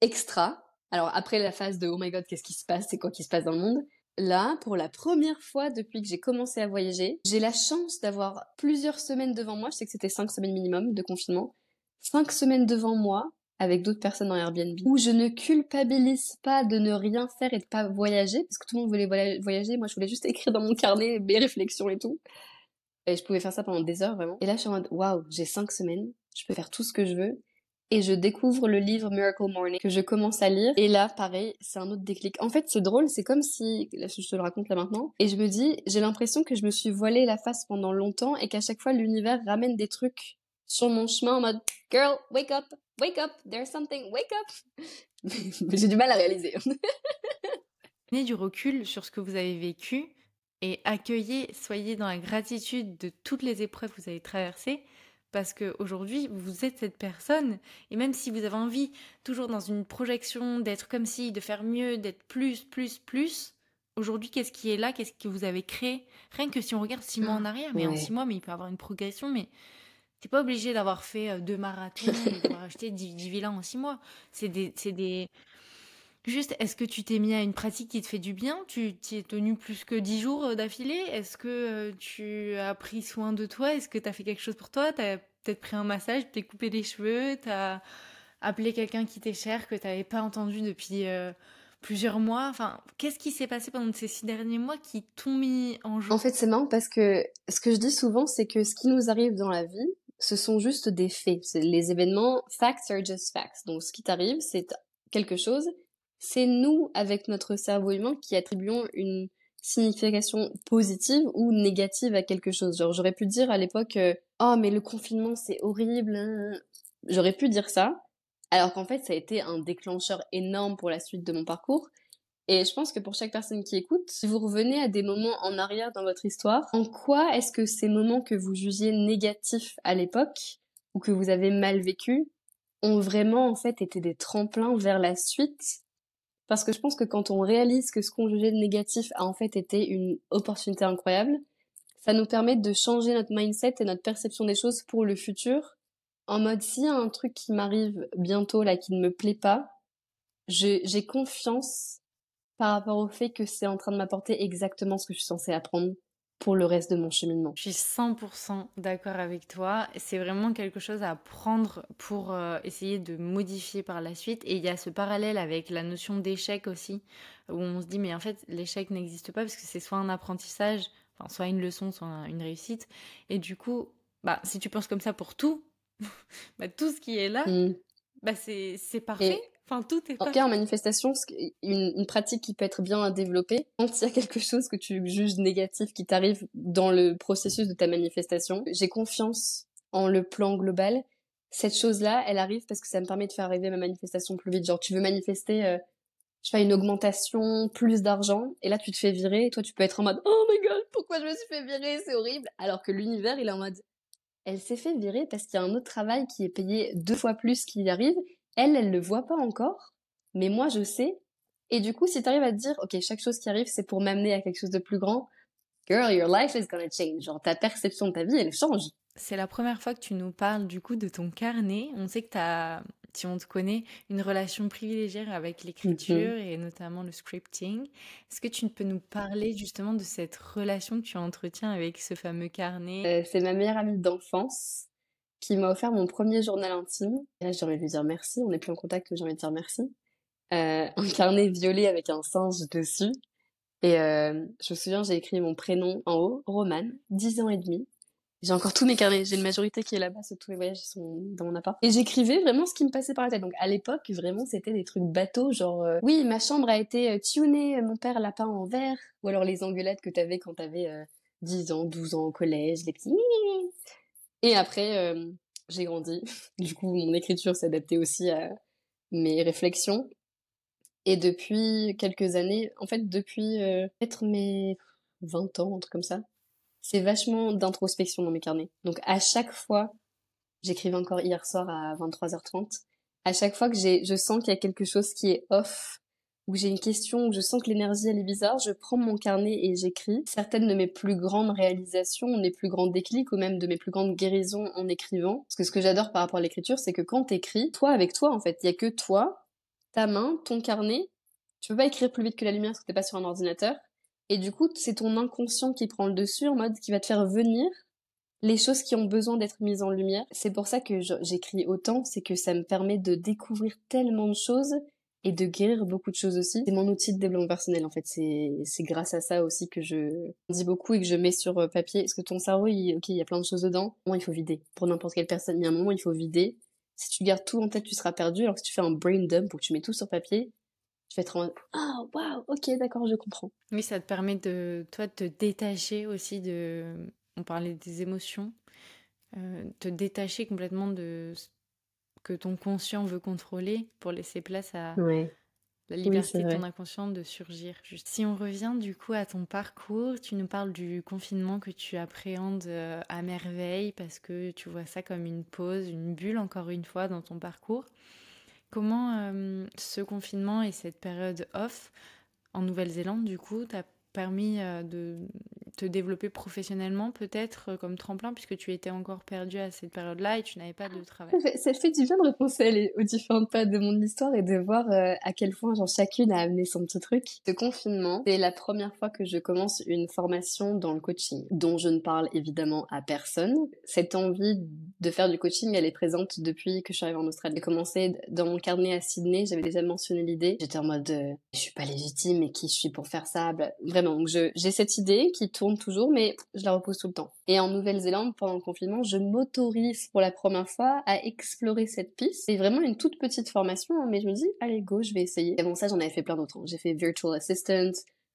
extra. Alors après la phase de oh my god, qu'est-ce qui se passe, c'est quoi qui se passe dans le monde? Là, pour la première fois depuis que j'ai commencé à voyager, j'ai la chance d'avoir plusieurs semaines devant moi. Je sais que c'était cinq semaines minimum de confinement. Cinq semaines devant moi avec d'autres personnes en Airbnb où je ne culpabilise pas de ne rien faire et de pas voyager parce que tout le monde voulait voyager. Moi, je voulais juste écrire dans mon carnet mes réflexions et tout. Et je pouvais faire ça pendant des heures vraiment. Et là, je suis en mode waouh, j'ai cinq semaines, je peux faire tout ce que je veux et je découvre le livre Miracle Morning que je commence à lire. Et là pareil c'est un autre déclic. En fait c'est drôle c'est comme si là, je te le raconte là maintenant et je me dis j'ai l'impression que je me suis voilé la face pendant longtemps et qu'à chaque fois l'univers ramène des trucs sur mon chemin en mode girl wake up wake up there's something wake up. J'ai du mal à réaliser. Prenez du recul sur ce que vous avez vécu et accueillez soyez dans la gratitude de toutes les épreuves que vous avez traversées parce qu'aujourd'hui, vous êtes cette personne, et même si vous avez envie, toujours dans une projection, d'être comme si, de faire mieux, d'être plus, plus, plus, aujourd'hui, qu'est-ce qui est là, qu'est-ce que vous avez créé? Rien que si on regarde six mois en arrière, mais en six mois, mais il peut y avoir une progression, mais t'es pas obligé d'avoir fait euh, deux marathons et d'avoir acheté 10, 10 villas en six mois. C'est des, des, Juste, est-ce que tu t'es mis à une pratique qui te fait du bien? Tu t'y es tenu plus que dix jours euh, d'affilée? Est-ce que euh, tu as pris soin de toi? Est-ce que tu as fait quelque chose pour toi? Tu as peut-être pris un massage, t'es coupé les cheveux, tu as appelé quelqu'un qui t'est cher, que tu n'avais pas entendu depuis euh, plusieurs mois? Enfin, qu'est-ce qui s'est passé pendant ces six derniers mois qui t'ont mis en jeu En fait, c'est marrant parce que ce que je dis souvent, c'est que ce qui nous arrive dans la vie, ce sont juste des faits. Les événements, facts are just facts. Donc, ce qui t'arrive, c'est quelque chose c'est nous, avec notre cerveau humain, qui attribuons une signification positive ou négative à quelque chose. Genre, j'aurais pu dire à l'époque, oh, mais le confinement, c'est horrible. Hein. J'aurais pu dire ça. Alors qu'en fait, ça a été un déclencheur énorme pour la suite de mon parcours. Et je pense que pour chaque personne qui écoute, si vous revenez à des moments en arrière dans votre histoire, en quoi est-ce que ces moments que vous jugiez négatifs à l'époque, ou que vous avez mal vécu, ont vraiment en fait été des tremplins vers la suite parce que je pense que quand on réalise que ce qu'on jugeait de négatif a en fait été une opportunité incroyable, ça nous permet de changer notre mindset et notre perception des choses pour le futur. En mode, s'il y a un truc qui m'arrive bientôt là qui ne me plaît pas, j'ai confiance par rapport au fait que c'est en train de m'apporter exactement ce que je suis censée apprendre pour le reste de mon cheminement. Je suis 100% d'accord avec toi. C'est vraiment quelque chose à prendre pour euh, essayer de modifier par la suite. Et il y a ce parallèle avec la notion d'échec aussi, où on se dit mais en fait l'échec n'existe pas parce que c'est soit un apprentissage, enfin soit une leçon, soit une réussite. Et du coup, bah si tu penses comme ça pour tout, bah, tout ce qui est là, mm. bah c'est parfait. Enfin, tout est En cas, en manifestation, une, une, pratique qui peut être bien à développer, quand il y a quelque chose que tu juges négatif qui t'arrive dans le processus de ta manifestation, j'ai confiance en le plan global. Cette chose-là, elle arrive parce que ça me permet de faire arriver ma manifestation plus vite. Genre, tu veux manifester, euh, je fais une augmentation, plus d'argent, et là tu te fais virer, et toi tu peux être en mode oh my god, pourquoi je me suis fait virer, c'est horrible, alors que l'univers il est en mode elle s'est fait virer parce qu'il y a un autre travail qui est payé deux fois plus qui y arrive, elle, elle le voit pas encore, mais moi je sais, et du coup si tu arrives à te dire ok chaque chose qui arrive c'est pour m'amener à quelque chose de plus grand, girl your life is gonna change, genre ta perception de ta vie elle change. C'est la première fois que tu nous parles du coup de ton carnet. On sait que tu as si on te connaît, une relation privilégiée avec l'écriture mhm. et notamment le scripting. Est-ce que tu peux nous parler justement de cette relation que tu entretiens avec ce fameux carnet? Euh, C'est ma meilleure amie d'enfance qui m'a offert mon premier journal intime. Là, j'ai envie de lui dire merci. On n'est plus en contact, j'ai envie de dire merci. Euh, un carnet violet avec un singe dessus. Et euh, je me souviens, j'ai écrit mon prénom en haut, Romane, 10 ans et demi. J'ai encore tous mes carnets. J'ai une majorité qui est là-bas, tous mes voyages sont dans mon appart. Et j'écrivais vraiment ce qui me passait par la tête. Donc à l'époque, vraiment, c'était des trucs bateaux, genre euh, oui, ma chambre a été euh, tunée, mon père l'a peint en vert, ou alors les engueulades que t'avais quand t'avais euh, 10 ans, 12 ans au collège, les petits. Et après, euh, j'ai grandi. Du coup, mon écriture adaptée aussi à mes réflexions. Et depuis quelques années, en fait, depuis peut-être mes 20 ans, un truc comme ça, c'est vachement d'introspection dans mes carnets. Donc à chaque fois, j'écrivais encore hier soir à 23h30, à chaque fois que j'ai, je sens qu'il y a quelque chose qui est off, ou j'ai une question, où je sens que l'énergie elle est bizarre, je prends mon carnet et j'écris. Certaines de mes plus grandes réalisations, mes plus grands déclics, ou même de mes plus grandes guérisons en écrivant. Parce que ce que j'adore par rapport à l'écriture, c'est que quand t'écris, toi avec toi en fait, il y a que toi, ta main, ton carnet. Tu peux pas écrire plus vite que la lumière parce que t'es pas sur un ordinateur. Et du coup, c'est ton inconscient qui prend le dessus en mode qui va te faire venir les choses qui ont besoin d'être mises en lumière. C'est pour ça que j'écris autant, c'est que ça me permet de découvrir tellement de choses et de guérir beaucoup de choses aussi. C'est mon outil de développement personnel en fait. C'est grâce à ça aussi que je dis beaucoup et que je mets sur euh, papier. Parce que ton cerveau, il, ok, il y a plein de choses dedans. Moi, il faut vider. Pour n'importe quelle personne, il y a un moment, il faut vider. Si tu gardes tout en tête, tu seras perdu. Alors que si tu fais un brain dump où tu mets tout sur papier, je vais être en ah waouh ok d'accord je comprends oui ça te permet de toi de te détacher aussi de on parlait des émotions euh, te détacher complètement de que ton conscient veut contrôler pour laisser place à la liberté de ton inconscient de surgir juste. Si on revient du coup à ton parcours tu nous parles du confinement que tu appréhendes euh, à merveille parce que tu vois ça comme une pause une bulle encore une fois dans ton parcours. Comment euh, ce confinement et cette période off en Nouvelle-Zélande, du coup, t'a permis euh, de te développer professionnellement, peut-être euh, comme tremplin, puisque tu étais encore perdu à cette période-là et tu n'avais pas de travail Ça fait du bien de repenser aux différentes pas de mon histoire et de voir euh, à quel point genre, chacune a amené son petit truc. Ce confinement, c'est la première fois que je commence une formation dans le coaching, dont je ne parle évidemment à personne. Cette envie de faire du coaching, elle est présente depuis que je suis arrivée en Australie. J'ai commencé dans mon carnet à Sydney, j'avais déjà mentionné l'idée. J'étais en mode, euh, je suis pas légitime, mais qui je suis pour faire ça? Vraiment, j'ai cette idée qui tourne toujours, mais je la repose tout le temps. Et en Nouvelle-Zélande, pendant le confinement, je m'autorise pour la première fois à explorer cette piste. C'est vraiment une toute petite formation, hein, mais je me dis, allez, go, je vais essayer. Et avant ça, j'en avais fait plein d'autres. Hein. J'ai fait Virtual Assistant,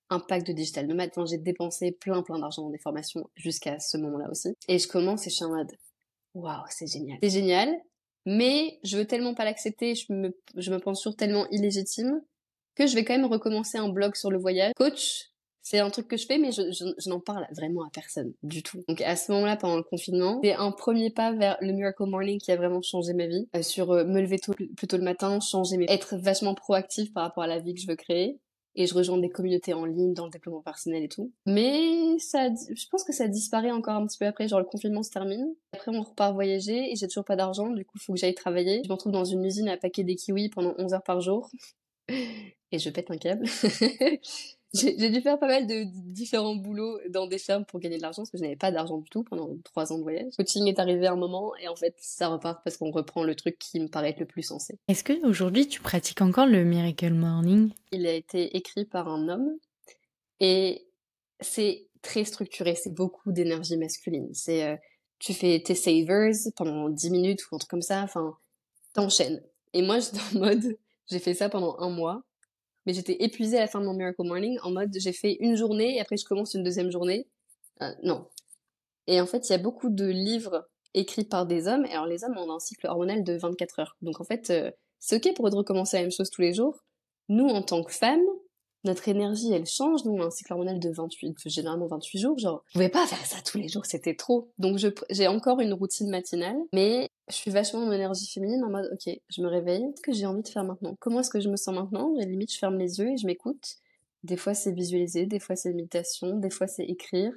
un pack de digital nomade. Enfin, j'ai dépensé plein, plein d'argent dans des formations jusqu'à ce moment-là aussi. Et je commence et je suis en mode, waouh, c'est génial. C'est génial, mais je veux tellement pas l'accepter, je me, je me pense sur tellement illégitime que je vais quand même recommencer un blog sur le voyage. Coach, c'est un truc que je fais, mais je, n'en parle vraiment à personne du tout. Donc à ce moment-là, pendant le confinement, c'est un premier pas vers le Miracle Morning qui a vraiment changé ma vie. Euh, sur euh, me lever tôt, plus tôt le matin, changer être vachement proactif par rapport à la vie que je veux créer. Et je rejoins des communautés en ligne dans le développement personnel et tout. Mais ça, je pense que ça disparaît encore un petit peu après. Genre le confinement se termine. Après on repart voyager et j'ai toujours pas d'argent. Du coup, il faut que j'aille travailler. Je me retrouve dans une usine à paquer des kiwis pendant 11 heures par jour. et je pète un câble. J'ai dû faire pas mal de différents boulots dans des fermes pour gagner de l'argent parce que je n'avais pas d'argent du tout pendant trois ans de voyage. Le coaching est arrivé à un moment et en fait ça repart parce qu'on reprend le truc qui me paraît le plus sensé. Est-ce que aujourd'hui tu pratiques encore le Miracle Morning? Il a été écrit par un homme et c'est très structuré, c'est beaucoup d'énergie masculine. C'est euh, tu fais tes savers pendant 10 minutes ou un truc comme ça, enfin t'enchaînes. Et moi j'étais en mode j'ai fait ça pendant un mois mais j'étais épuisée à la fin de mon Miracle Morning en mode j'ai fait une journée et après je commence une deuxième journée. Euh, non. Et en fait, il y a beaucoup de livres écrits par des hommes. Alors les hommes ont un cycle hormonal de 24 heures. Donc en fait, euh, c'est ok pour eux de recommencer la même chose tous les jours. nous, en tant que femmes, notre énergie, elle change. Nous, on a un cycle hormonal de 28, généralement 28 jours. Genre, je pouvais pas faire ça tous les jours, c'était trop. Donc, j'ai encore une routine matinale, mais je suis vachement en énergie féminine en mode, ok, je me réveille. Qu'est-ce que j'ai envie de faire maintenant? Comment est-ce que je me sens maintenant? Et limite, je ferme les yeux et je m'écoute. Des fois, c'est visualiser, des fois, c'est méditation, des fois, c'est écrire.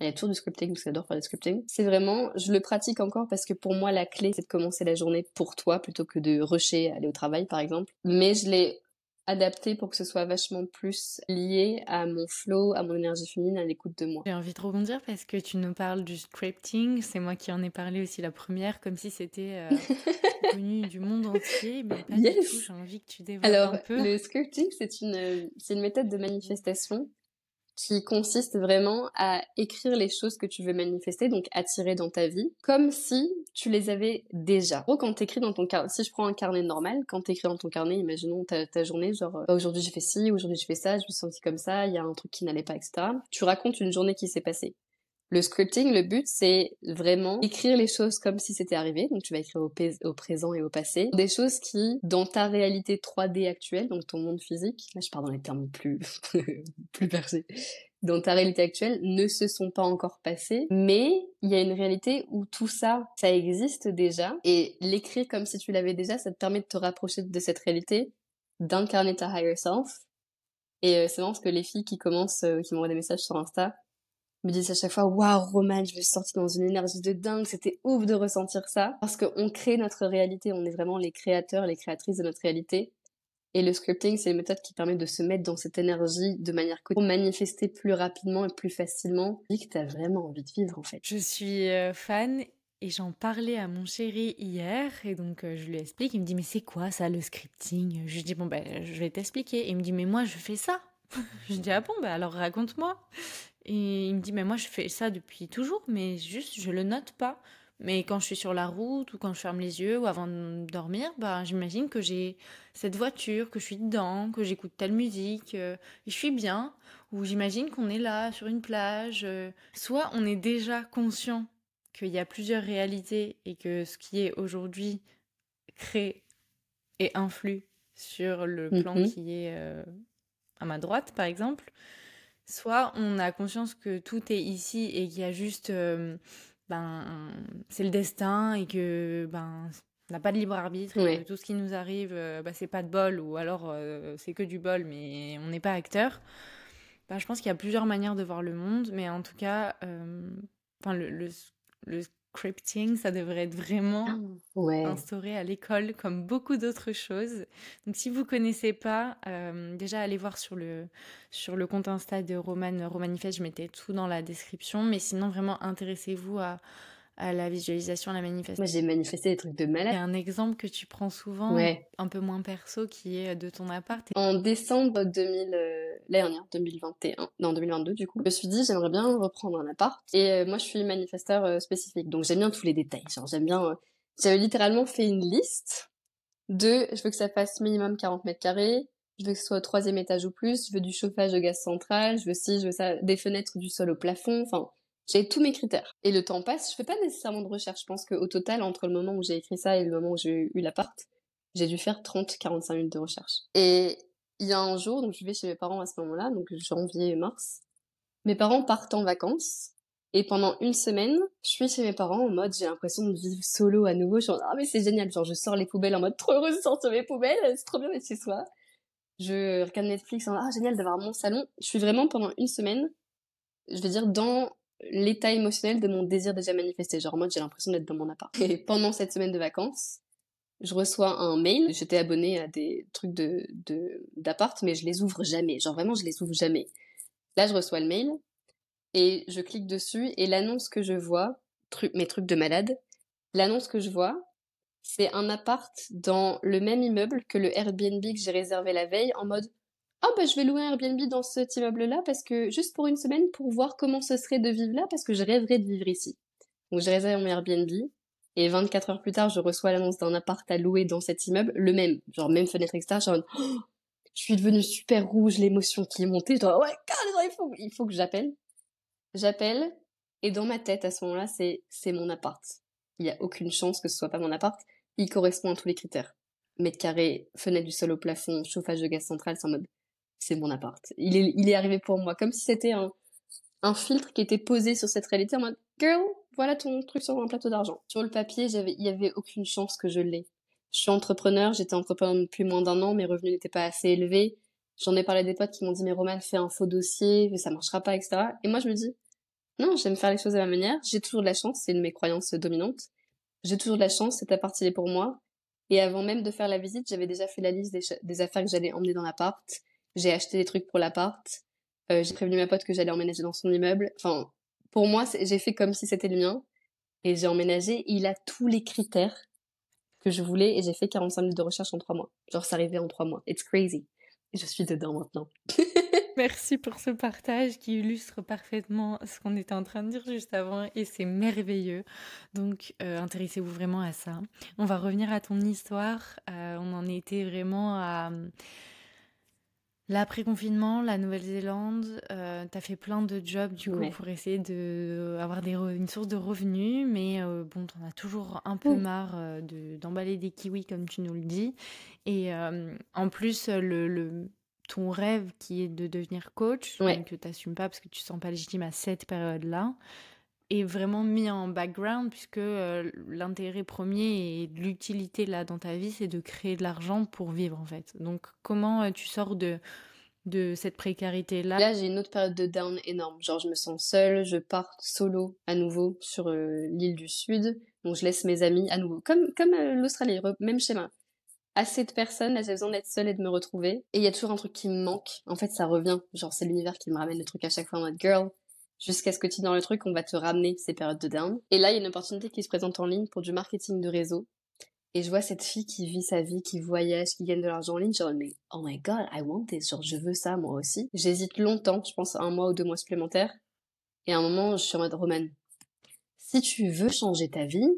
Il y a toujours du scripting, parce que j'adore faire du scripting. C'est vraiment, je le pratique encore parce que pour moi, la clé, c'est de commencer la journée pour toi plutôt que de rusher, aller au travail, par exemple. Mais je l'ai adapté pour que ce soit vachement plus lié à mon flow, à mon énergie féminine, à l'écoute de moi. J'ai envie de rebondir parce que tu nous parles du scripting. C'est moi qui en ai parlé aussi la première, comme si c'était euh, connu du monde entier, mais pas du tout. J'ai envie que tu développes Alors, un peu. le scripting, c'est une, c'est une méthode de manifestation qui consiste vraiment à écrire les choses que tu veux manifester, donc attirer dans ta vie, comme si tu les avais déjà. En quand t'écris dans ton carnet, si je prends un carnet normal, quand t'écris dans ton carnet, imaginons ta, ta journée, genre euh, aujourd'hui j'ai fait ci, aujourd'hui j'ai fait ça, je me suis sentie comme ça, il y a un truc qui n'allait pas, etc. Tu racontes une journée qui s'est passée. Le scripting, le but, c'est vraiment écrire les choses comme si c'était arrivé. Donc, tu vas écrire au, présent et au passé. Des choses qui, dans ta réalité 3D actuelle, donc ton monde physique, là, je pars dans les termes plus, plus perchés, dans ta réalité actuelle, ne se sont pas encore passées. Mais il y a une réalité où tout ça, ça existe déjà. Et l'écrire comme si tu l'avais déjà, ça te permet de te rapprocher de cette réalité, d'incarner ta higher self. Et euh, c'est marrant parce que les filles qui commencent, euh, qui m'envoient des messages sur Insta, me disent à chaque fois waouh Roman je me suis sortie dans une énergie de dingue c'était ouf de ressentir ça. Parce qu'on crée notre réalité on est vraiment les créateurs les créatrices de notre réalité. Et le scripting c'est une méthode qui permet de se mettre dans cette énergie de manière pour manifester plus rapidement et plus facilement. Et que t'as vraiment envie de vivre en fait. Je suis euh, fan et j'en parlais à mon chéri hier, et donc euh, je lui explique, il me dit mais c'est quoi ça le scripting? Je lui dis bon ben je vais t'expliquer, et il me dit mais moi je fais ça. je dis ah bon ben alors raconte-moi. Et il me dit, mais moi je fais ça depuis toujours, mais juste je le note pas. Mais quand je suis sur la route ou quand je ferme les yeux ou avant de dormir, bah, j'imagine que j'ai cette voiture, que je suis dedans, que j'écoute telle musique, euh, et je suis bien. Ou j'imagine qu'on est là sur une plage. Euh. soit on est déjà conscient qu'il y a plusieurs réalités et que ce qui est aujourd'hui crée et influe sur le plan mm-hmm. qui est euh, à ma droite, par exemple. Soit on a conscience que tout est ici et qu'il y a juste, euh, ben, c'est le destin et que, ben, on n'a pas de libre arbitre et que tout ce qui nous arrive, euh, ben, c'est pas de bol ou alors euh, c'est que du bol, mais on n'est pas acteur. Ben, je pense qu'il y a plusieurs manières de voir le monde, mais en tout cas, enfin, le, le, le scripting, ça devrait être vraiment instauré à l'école comme beaucoup d'autres choses. Donc si vous connaissez pas, euh, déjà allez voir sur le sur le compte Insta de Roman Romanifest, je mettais tout dans la description, mais sinon vraiment intéressez-vous à à la visualisation, à la manifestation. Moi, j'ai manifesté des trucs de malade. Il y a un exemple que tu prends souvent, un peu moins perso, qui est de ton appart. En décembre 2000, euh, l'année dernière, 2021, non 2022 du coup, je me suis dit j'aimerais bien reprendre un appart. Et euh, moi, je suis manifesteur euh, spécifique, donc j'aime bien tous les détails. Genre j'aime bien. J'avais littéralement fait une liste de, je veux que ça fasse minimum 40 mètres carrés, je veux que ce soit au troisième étage ou plus, je veux du chauffage de gaz central, je veux si, je veux ça, des fenêtres du sol au plafond, enfin j'ai tous mes critères. Et le temps passe, je fais pas nécessairement de recherche. Je pense qu'au total, entre le moment où j'ai écrit ça et le moment où j'ai eu l'appart, j'ai dû faire 30-45 minutes de recherche. Et il y a un jour, donc je vais chez mes parents à ce moment-là, donc janvier et mars. Mes parents partent en vacances. Et pendant une semaine, je suis chez mes parents en mode j'ai l'impression de vivre solo à nouveau. En ah mais c'est génial, genre je sors les poubelles en mode trop heureuse de sortir mes poubelles, c'est trop bien d'être chez soi. Je regarde Netflix en ah génial d'avoir mon salon. Je suis vraiment pendant une semaine, je veux dire dans l'état émotionnel de mon désir déjà manifesté. Genre, en mode, j'ai l'impression d'être dans mon appart. Et pendant cette semaine de vacances, je reçois un mail. J'étais abonnée à des trucs de, d'appart, mais je les ouvre jamais. Genre, vraiment, je les ouvre jamais. Là, je reçois le mail et je clique dessus et l'annonce que je vois, mes trucs de malade, l'annonce que je vois, c'est un appart dans le même immeuble que le Airbnb que j'ai réservé la veille en mode ah bah je vais louer un Airbnb dans cet immeuble-là parce que juste pour une semaine pour voir comment ce serait de vivre là parce que je rêverais de vivre ici. Donc j'ai réservé mon Airbnb et 24 heures plus tard je reçois l'annonce d'un appart à louer dans cet immeuble, le même, genre même fenêtre extérieure, genre oh, je suis devenue super rouge, l'émotion qui est montée, je dois ouais carrément il faut il faut que j'appelle. J'appelle et dans ma tête à ce moment-là c'est c'est mon appart. Il y a aucune chance que ce soit pas mon appart, il correspond à tous les critères. mètres carrés, fenêtre du sol au plafond, chauffage de gaz central, c'est en mode, c'est mon appart. Il est, il arrivé pour moi, comme si c'était un, filtre qui était posé sur cette réalité en mode, girl, voilà ton truc sur un plateau d'argent. Sur le papier, il y avait aucune chance que je l'ai. Je suis entrepreneur, j'étais entrepreneur depuis moins d'un an, mes revenus n'étaient pas assez élevés. J'en ai parlé à des potes qui m'ont dit, mais Roman, fais un faux dossier, ça marchera pas, etc. Et moi, je me dis, non, j'aime faire les choses à ma manière, j'ai toujours de la chance, c'est une de mes croyances dominantes. J'ai toujours de la chance, cette partie est pour moi. Et avant même de faire la visite, j'avais déjà fait la liste des, affaires que j'allais emmener dans l'appart. J'ai acheté des trucs pour l'appart. Euh, j'ai prévenu ma pote que j'allais emménager dans son immeuble. Enfin, pour moi, j'ai fait comme si c'était le mien. Et j'ai emménagé. Il a tous les critères que je voulais. Et j'ai fait 45 minutes de recherche en trois mois. Genre, ça arrivait en trois mois. It's crazy. Je suis dedans maintenant. Merci pour ce partage qui illustre parfaitement ce qu'on était en train de dire juste avant et c'est merveilleux. Donc euh, intéressez-vous vraiment à ça. On va revenir à ton histoire. Euh, on en était vraiment à l'après-confinement, la Nouvelle-Zélande. Euh, tu as fait plein de jobs du coup pour essayer d'avoir une source de revenus, mais bon, t'en as toujours un peu marre d'emballer des kiwis comme tu nous le dis. Et en plus, le ton rêve qui est de devenir coach, que tu n'assumes pas parce que tu ne sens pas légitime à cette période-là, est vraiment mis en background puisque euh, l'intérêt premier et l'utilité là dans ta vie, c'est de créer de l'argent pour vivre en fait. Donc comment euh, tu sors de de cette précarité là Là, j'ai une autre période de down énorme. Genre, je me sens seule, je pars solo à nouveau sur euh, l'île du Sud. Donc, je laisse mes amis à nouveau. Comme, comme l'Australie, même schéma assez de personnes, là j'ai besoin d'être seule et de me retrouver. Et il y a toujours un truc qui me manque. En fait, ça revient. Genre, c'est l'univers qui me ramène le truc à chaque fois en mode girl. Jusqu'à ce que tu dans le truc, on va te ramener ces périodes de down. Et là, il y a une opportunité qui se présente en ligne pour du marketing de réseau. Et je vois cette fille qui vit sa vie, qui voyage, qui gagne de l'argent en ligne. Genre, mais oh my god, I want this. Genre, je veux ça moi aussi. J'hésite longtemps, je pense un mois ou deux mois supplémentaires. Et à un moment, je suis en mode romane. Si tu veux changer ta vie,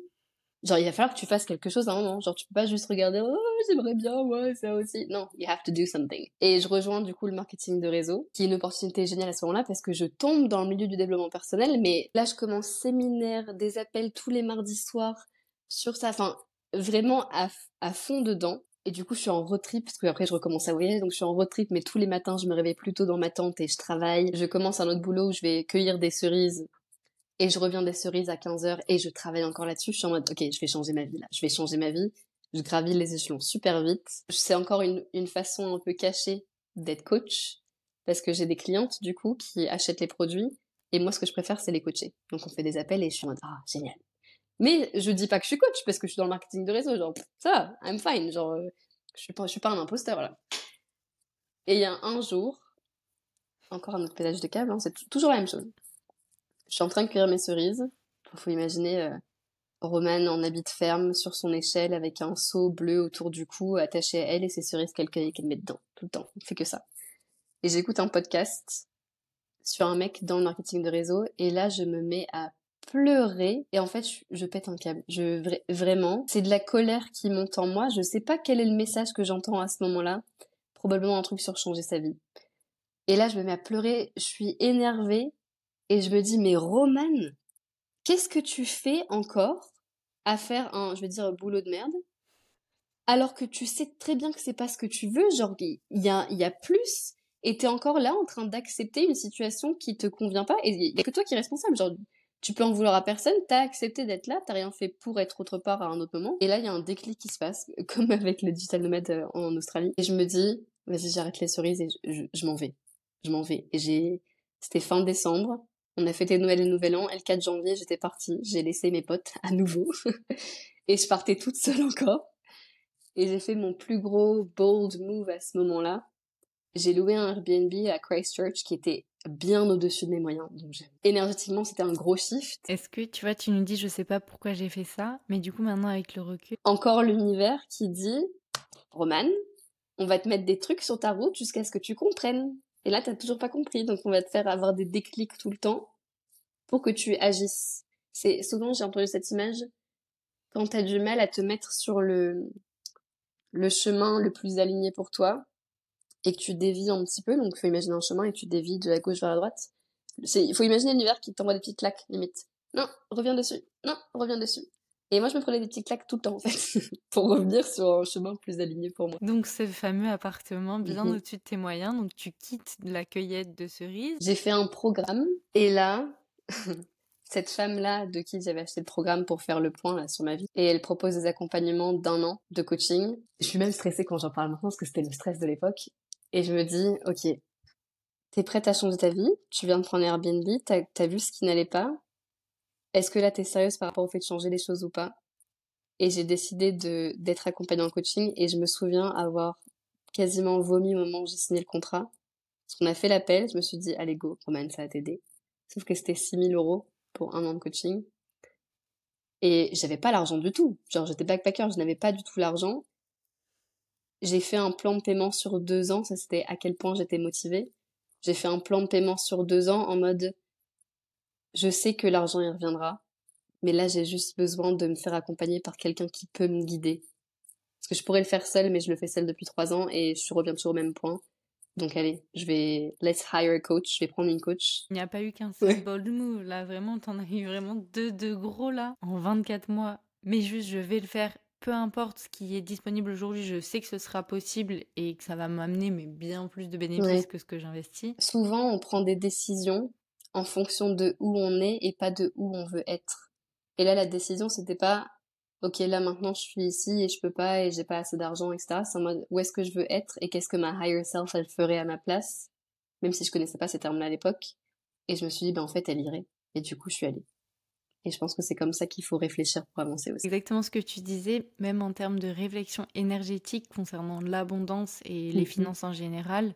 Genre, il va falloir que tu fasses quelque chose à un moment. Genre, tu peux pas juste regarder, oh, j'aimerais bien, ouais, ça aussi. Non, you have to do something. Et je rejoins du coup le marketing de réseau, qui est une opportunité géniale à ce moment-là parce que je tombe dans le milieu du développement personnel, mais là, je commence séminaire, des appels tous les mardis soirs sur ça. Enfin, vraiment à, à fond dedans. Et du coup, je suis en road trip, parce que après, je recommence à voyager, donc je suis en road trip, mais tous les matins, je me réveille plus tôt dans ma tente et je travaille. Je commence un autre boulot où je vais cueillir des cerises et je reviens des cerises à 15h et je travaille encore là-dessus. Je suis en mode, ok, je vais changer ma vie là. Je vais changer ma vie. Je gravis les échelons super vite. C'est encore une, façon un peu cachée d'être coach parce que j'ai des clientes du coup qui achètent les produits et moi ce que je préfère c'est les coacher. Donc on fait des appels et je suis en mode, ah, génial. Mais je dis pas que je suis coach parce que je suis dans le marketing de réseau. Genre, ça, I'm fine. Genre, euh, je suis pas, je suis pas un imposteur là. Et il y a un jour, encore un autre pédage de câble, hein, c'est toujours la même chose. Je suis en train de cueillir mes cerises. Il faut imaginer euh, Romane en habit de ferme sur son échelle avec un seau bleu autour du cou attaché à elle et ses cerises qu'elle cueille et qu'elle met dedans tout le temps. Elle fait que ça. Et j'écoute un podcast sur un mec dans le marketing de réseau et là je me mets à pleurer et en fait je, pète un câble. Vraiment, c'est de la colère qui monte en moi. Je sais pas quel est le message que j'entends à ce moment-là. Probablement un truc sur changer sa vie. Et là je me mets à pleurer. Je suis énervée et je me dis, mais Romane, qu'est-ce que tu fais encore à faire un, je veux dire, boulot de merde, alors que tu sais très bien que c'est pas ce que tu veux, genre, il y a, y a plus, et t'es encore là en train d'accepter une situation qui te convient pas, et il y a que toi qui es responsable, genre, tu peux en vouloir à personne, t'as accepté d'être là, t'as rien fait pour être autre part à un autre moment. Et là, il y a un déclic qui se passe, comme avec le digital nomade euh, en Australie. Et je me dis, vas-y, j'arrête les cerises et je, je m'en vais. Je m'en vais. Et j'ai, c'était fin décembre. On a fêté Noël et Nouvel An, et le 4 janvier, j'étais partie. J'ai laissé mes potes à nouveau. et je partais toute seule encore. Et j'ai fait mon plus gros bold move à ce moment-là. J'ai loué un Airbnb à Christchurch qui était bien au-dessus de mes moyens. Donc énergétiquement, c'était un gros shift. Est-ce que tu vois, tu nous dis, je sais pas pourquoi j'ai fait ça, mais du coup maintenant avec le recul? Encore l'univers qui dit, Roman, on va te mettre des trucs sur ta route jusqu'à ce que tu comprennes. Et là, t'as toujours pas compris, donc on va te faire avoir des déclics tout le temps pour que tu agisses. C'est souvent j'ai entendu cette image quand t'as du mal à te mettre sur le le chemin le plus aligné pour toi et que tu dévies un petit peu, donc faut imaginer un chemin et tu dévies de la gauche vers la droite. C'est il faut imaginer l'univers qui t'envoie des petites claques limite. Non, reviens dessus. Non, reviens dessus. Et moi, je me prenais des petits claques tout le temps, en fait, pour revenir sur un chemin plus aligné pour moi. Donc, ce fameux appartement bien mmh au-dessus de tes moyens, donc tu quittes la cueillette de cerises. J'ai fait un programme, et là, cette femme-là, de qui j'avais acheté le programme pour faire le point là, sur ma vie, et elle propose des accompagnements d'un an de coaching. Je suis même stressée quand j'en parle maintenant, parce que c'était le stress de l'époque. Et je me dis, ok, t'es prête à changer ta vie, tu viens de prendre Airbnb, t'as as vu ce qui n'allait pas, est-ce que là t'es sérieuse par rapport au fait de changer les choses ou pas? Et j'ai décidé d'être accompagnée en coaching et je me souviens avoir quasiment vomi au moment où j'ai signé le contrat. Parce qu'on a fait l'appel, je me suis dit, allez go, Roman, ça va t'aider. Sauf que c'était 6000 euros pour un an de coaching. Et j'avais pas l'argent du tout. Genre, j'étais backpacker, je n'avais pas du tout l'argent. J'ai fait un plan de paiement sur deux ans, ça c'était à quel point j'étais motivée. J'ai fait un plan de paiement sur deux ans en mode, je sais que l'argent y reviendra, mais là j'ai juste besoin de me faire accompagner par quelqu'un qui peut me guider. Parce que je pourrais le faire seul, mais je le fais seul depuis trois ans et je reviens toujours au même point. Donc allez, je vais let's hire a coach, je vais prendre une coach. Il n'y a pas eu qu'un seul bold move là, vraiment, t'en as eu vraiment deux de gros là en 24 mois. Mais juste, je vais le faire. Peu importe ce qui est disponible aujourd'hui, je sais que ce sera possible et que ça va m'amener mais bien plus de bénéfices que ce que j'investis. Souvent, on prend des décisions en fonction de où on est et pas de où on veut être. Et là, la décision, c'était pas, ok, là maintenant je suis ici et je peux pas et j'ai pas assez d'argent, etc. C'est en mode, où est-ce que je veux être et qu'est-ce que ma higher self, elle ferait à ma place, même si je connaissais pas ces termes-là à l'époque. Et je me suis dit, ben en fait, elle irait. Et du coup, je suis allée. Et je pense que c'est comme ça qu'il faut réfléchir pour avancer aussi. Exactement ce que tu disais, même en termes de réflexion énergétique concernant l'abondance et les mhm. finances en général,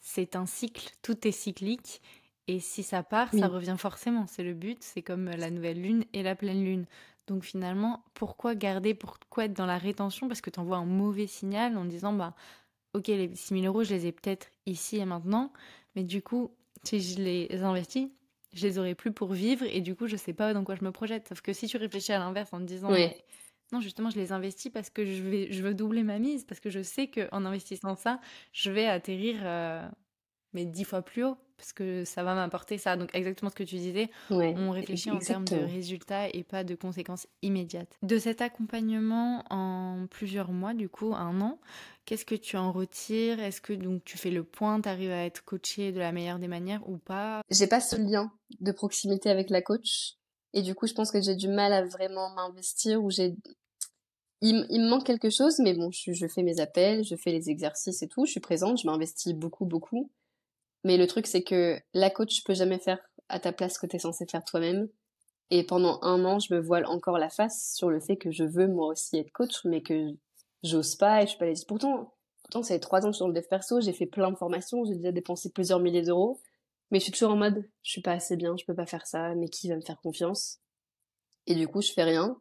c'est un cycle, tout est cyclique. Et si ça part, ça revient forcément. C'est le but. C'est comme la nouvelle lune et la pleine lune. Donc finalement, pourquoi garder, pourquoi être dans la rétention? Parce que tu envoies un mauvais signal en disant, bah, ok, les 6 000 euros, je les ai peut-être ici et maintenant. Mais du coup, si je les investis, je les aurai plus pour vivre. Et du coup, je sais pas dans quoi je me projette. Sauf que si tu réfléchis à l'inverse en te disant, non, justement, je les investis parce que je, vais, je veux doubler ma mise. Parce que je sais qu'en investissant ça, je vais atterrir, euh, mais dix fois plus haut parce que ça va m'apporter ça. Donc exactement ce que tu disais, on réfléchit en termes de résultats et pas de conséquences immédiates. De cet accompagnement en plusieurs mois, du coup un an, qu'est-ce que tu en retires? Est-ce que donc tu fais le point, tu arrives à être coaché de la meilleure des manières ou pas? J'ai pas ce lien de proximité avec la coach et du coup je pense que j'ai du mal à vraiment m'investir ou j'ai il, me manque quelque chose, mais bon, je, je fais mes appels, je fais les exercices et tout, je suis présente, je m'investis beaucoup, beaucoup. Mais le truc, c'est que la coach peut jamais faire à ta place ce que tu es censé faire toi-même. Et pendant un an, je me voile encore la face sur le fait que je veux moi aussi être coach, mais que j'ose pas et je suis pas allée. Pourtant, pourtant, ça fait trois ans que je suis dans le dev perso, j'ai fait plein de formations, j'ai déjà dépensé plusieurs milliers d'euros, mais je suis toujours en mode, je suis pas assez bien, je peux pas faire ça, mais qui va me faire confiance? Et du coup, je fais rien.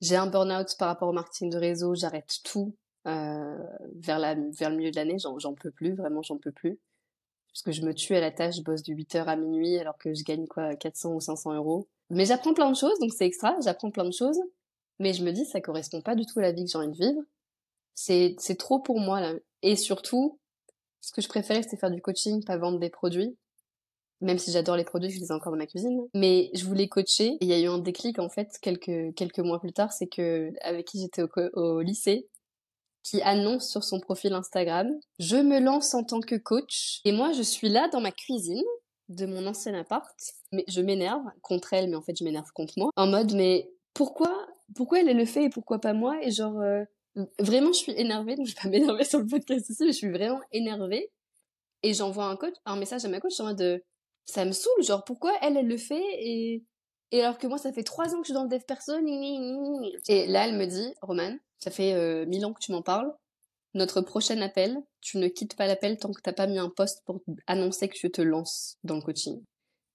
J'ai un burn-out par rapport au marketing de réseau, j'arrête tout, euh, vers la, vers le milieu de l'année, j'en peux plus, vraiment, j'en peux plus parce que je me tue à la tâche, je bosse de 8h à minuit alors que je gagne quoi 400 ou 500 euros. Mais j'apprends plein de choses, donc c'est extra, j'apprends plein de choses, mais je me dis ça correspond pas du tout à la vie que j'ai envie de vivre. C'est c'est trop pour moi là. Et surtout, ce que je préférais c'était faire du coaching, pas vendre des produits. Même si j'adore les produits, je les ai encore dans ma cuisine. Mais je voulais coacher. Et il y a eu un déclic en fait quelques quelques mois plus tard, c'est que avec qui j'étais au, au lycée, qui annonce sur son profil Instagram Je me lance en tant que coach. Et moi je suis là dans ma cuisine de mon ancien appart, mais je m'énerve contre elle, mais en fait je m'énerve contre moi, en mode mais pourquoi pourquoi elle, le fait et pourquoi pas moi? Et genre euh, vraiment je suis énervée. Donc je vais pas m'énerver sur le podcast ici mais je suis vraiment énervée. Et j'envoie un coach un message à ma coach en mode de, ça me saoule. Genre pourquoi elle elle le fait et et alors que moi ça fait trois ans que je suis dans le dev perso et là elle me dit Roman ça fait euh, mille ans que tu m'en parles. Notre prochain appel, tu ne quittes pas l'appel tant que t'as pas mis un poste pour annoncer que je te lance dans le coaching.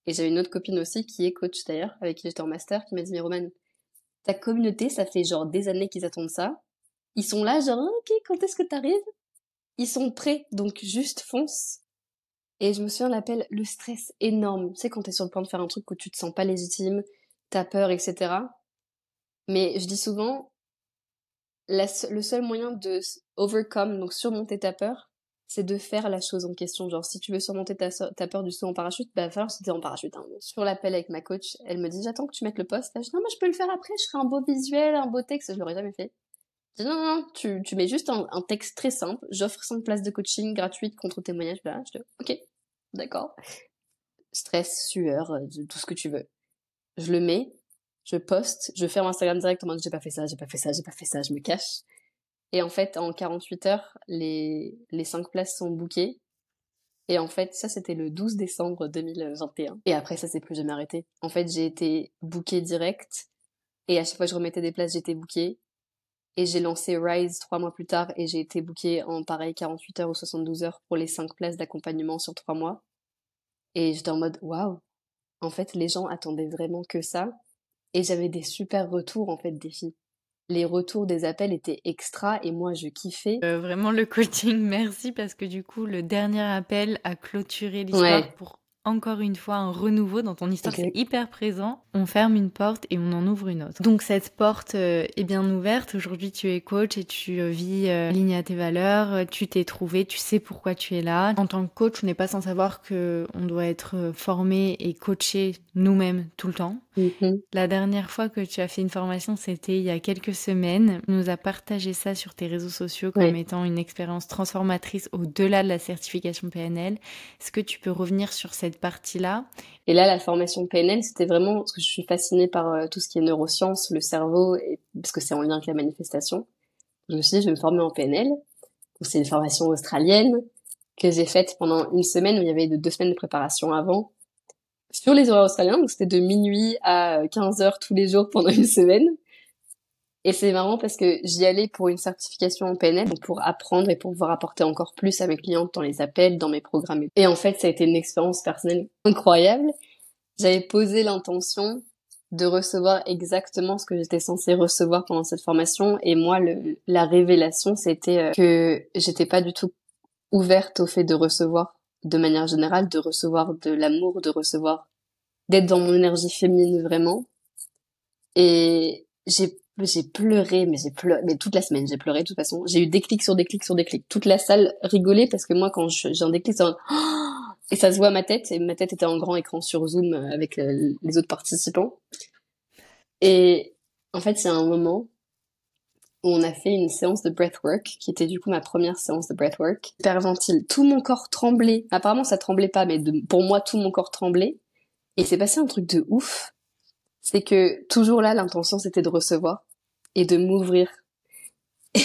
Et j'avais une autre copine aussi qui est coach d'ailleurs, avec qui j'étais en master, qui m'a dit, mais Roman, ta communauté, ça fait genre des années qu'ils attendent ça. Ils sont là, genre, ok, quand est-ce que t'arrives? Ils sont prêts, donc juste fonce. Et je me souviens l'appel, le stress énorme. Tu sais, quand t'es sur le point de faire un truc où tu te sens pas légitime, t'as peur, etc. Mais je dis souvent, le seul moyen de overcome, donc surmonter ta peur, c'est de faire la chose en question. Genre, si tu veux surmonter ta, peur du saut en parachute, bah, va falloir sauter en parachute. Hein. Sur l'appel avec ma coach, elle me dit, j'attends que tu mettes le poste. je non, moi, je peux le faire après, je ferai un beau visuel, un beau texte. Je l'aurais jamais fait. Je dis, non, non, tu, tu mets juste un, texte très simple. J'offre 5 places de coaching gratuites contre témoignage. Là, je dis, ok, d'accord. Stress, sueur, euh, tout ce que tu veux. Je le mets, je poste, je ferme Instagram direct en mode, j'ai pas fait ça, j'ai pas fait ça, j'ai pas fait ça, je me cache. Et en fait, en 48 heures, les, les 5 places sont bookées. Et en fait, ça, c'était le 12 décembre 2021. Et après, ça s'est plus jamais arrêté. En fait, j'ai été bookée direct. Et à chaque fois que je remettais des places, j'étais bookée. Et j'ai lancé Rise trois mois plus tard et j'ai été bookée en pareil 48 heures ou 72 heures pour les 5 places d'accompagnement sur 3 mois. Et j'étais en mode, waouh! En fait, les gens attendaient vraiment que ça. Et j'avais des super retours, en fait, des filles les retours des appels étaient extra et moi je kiffais. Euh, vraiment le coaching, merci parce que du coup le dernier appel a clôturé l'histoire pour encore une fois un renouveau dans ton histoire, c'est hyper présent. On ferme une porte et on en ouvre une autre. Donc cette porte euh, est bien ouverte. Aujourd'hui, tu es coach et tu euh, vis euh, ligne à tes valeurs. Tu t'es trouvé, tu sais pourquoi tu es là. En tant que coach, on n'est pas sans savoir que on doit être formé et coaché nous-mêmes tout le temps. Mm-hmm. La dernière fois que tu as fait une formation, c'était il y a quelques semaines. Tu nous a partagé ça sur tes réseaux sociaux comme étant une expérience transformatrice au-delà de la certification PNL. Est-ce que tu peux revenir sur cette partie-là? Et là, la formation PNL, c'était vraiment parce que je suis fascinée par euh, tout ce qui est neurosciences, le cerveau, et, parce que c'est en lien avec la manifestation. Je me suis dit, je vais me former en PNL. C'est une formation australienne que j'ai faite pendant une semaine où il y avait deux semaines de préparation avant sur les horaires australiens. Donc c'était de minuit à 15 heures tous les jours pendant une semaine. Et c'est marrant parce que j'y allais pour une certification en PNL, pour apprendre et pour pouvoir apporter encore plus à mes clientes dans les appels, dans mes programmes. Et en fait, ça a été une expérience personnelle incroyable. J'avais posé l'intention de recevoir exactement ce que j'étais censée recevoir pendant cette formation. Et moi, la révélation, c'était euh, que j'étais pas du tout ouverte au fait de recevoir de manière générale, de recevoir de l'amour, de recevoir, d'être dans mon énergie féminine vraiment. Et j'ai j'ai pleuré, mais j'ai pleuré, mais toute la semaine, j'ai pleuré de toute façon. J'ai eu des clics sur des clics sur des clics. Toute la salle rigolait parce que moi, quand j'ai un déclic, ça... et ça se voit à ma tête, et ma tête était en grand écran sur Zoom euh, avec euh, les autres participants. Et en fait, a un moment on a fait une séance de breathwork, qui était du coup ma première séance de breathwork. Hyperventile. Tout mon corps tremblait. Apparemment, ça tremblait pas, mais pour moi, tout mon corps tremblait. Et c'est passé un truc de ouf. C'est que toujours là, l'intention, c'était de recevoir et de m'ouvrir.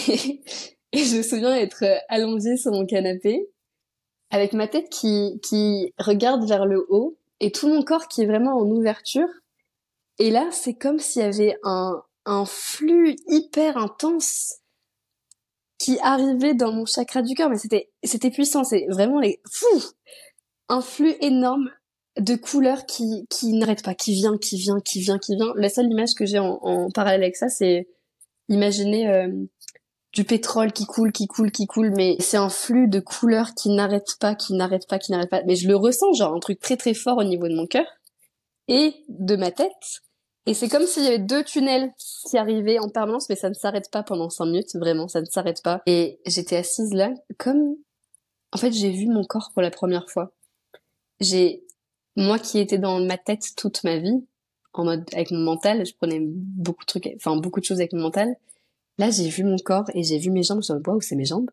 Et, je me souviens être allongée sur mon canapé avec ma tête qui, qui regarde vers le haut et tout mon corps qui est vraiment en ouverture. Et là, c'est comme s'il y avait un, un flux hyper intense qui arrivait dans mon chakra du cœur, mais c'était, c'était puissant, c'est vraiment les, fou, un flux énorme de couleurs qui, qui n'arrête pas, qui vient, qui vient, qui vient, qui vient. La seule image que j'ai en, parallèle avec ça, c'est Imaginez euh, du pétrole qui coule, qui coule, qui coule, mais c'est un flux de couleurs qui n'arrête pas, qui n'arrête pas, qui n'arrête pas. Mais je le ressens, genre un truc très très fort au niveau de mon cœur et de ma tête. Et c'est comme s'il y avait deux tunnels qui arrivaient en permanence, mais ça ne s'arrête pas pendant cinq minutes, vraiment, ça ne s'arrête pas. Et j'étais assise là, comme, en fait, j'ai vu mon corps pour la première fois. J'ai, moi qui étais dans ma tête toute ma vie, en mode avec mon mental, je prenais beaucoup de trucs, enfin beaucoup de choses avec mon mental. Là, j'ai vu mon corps et j'ai vu mes jambes sur le bois où c'est mes jambes.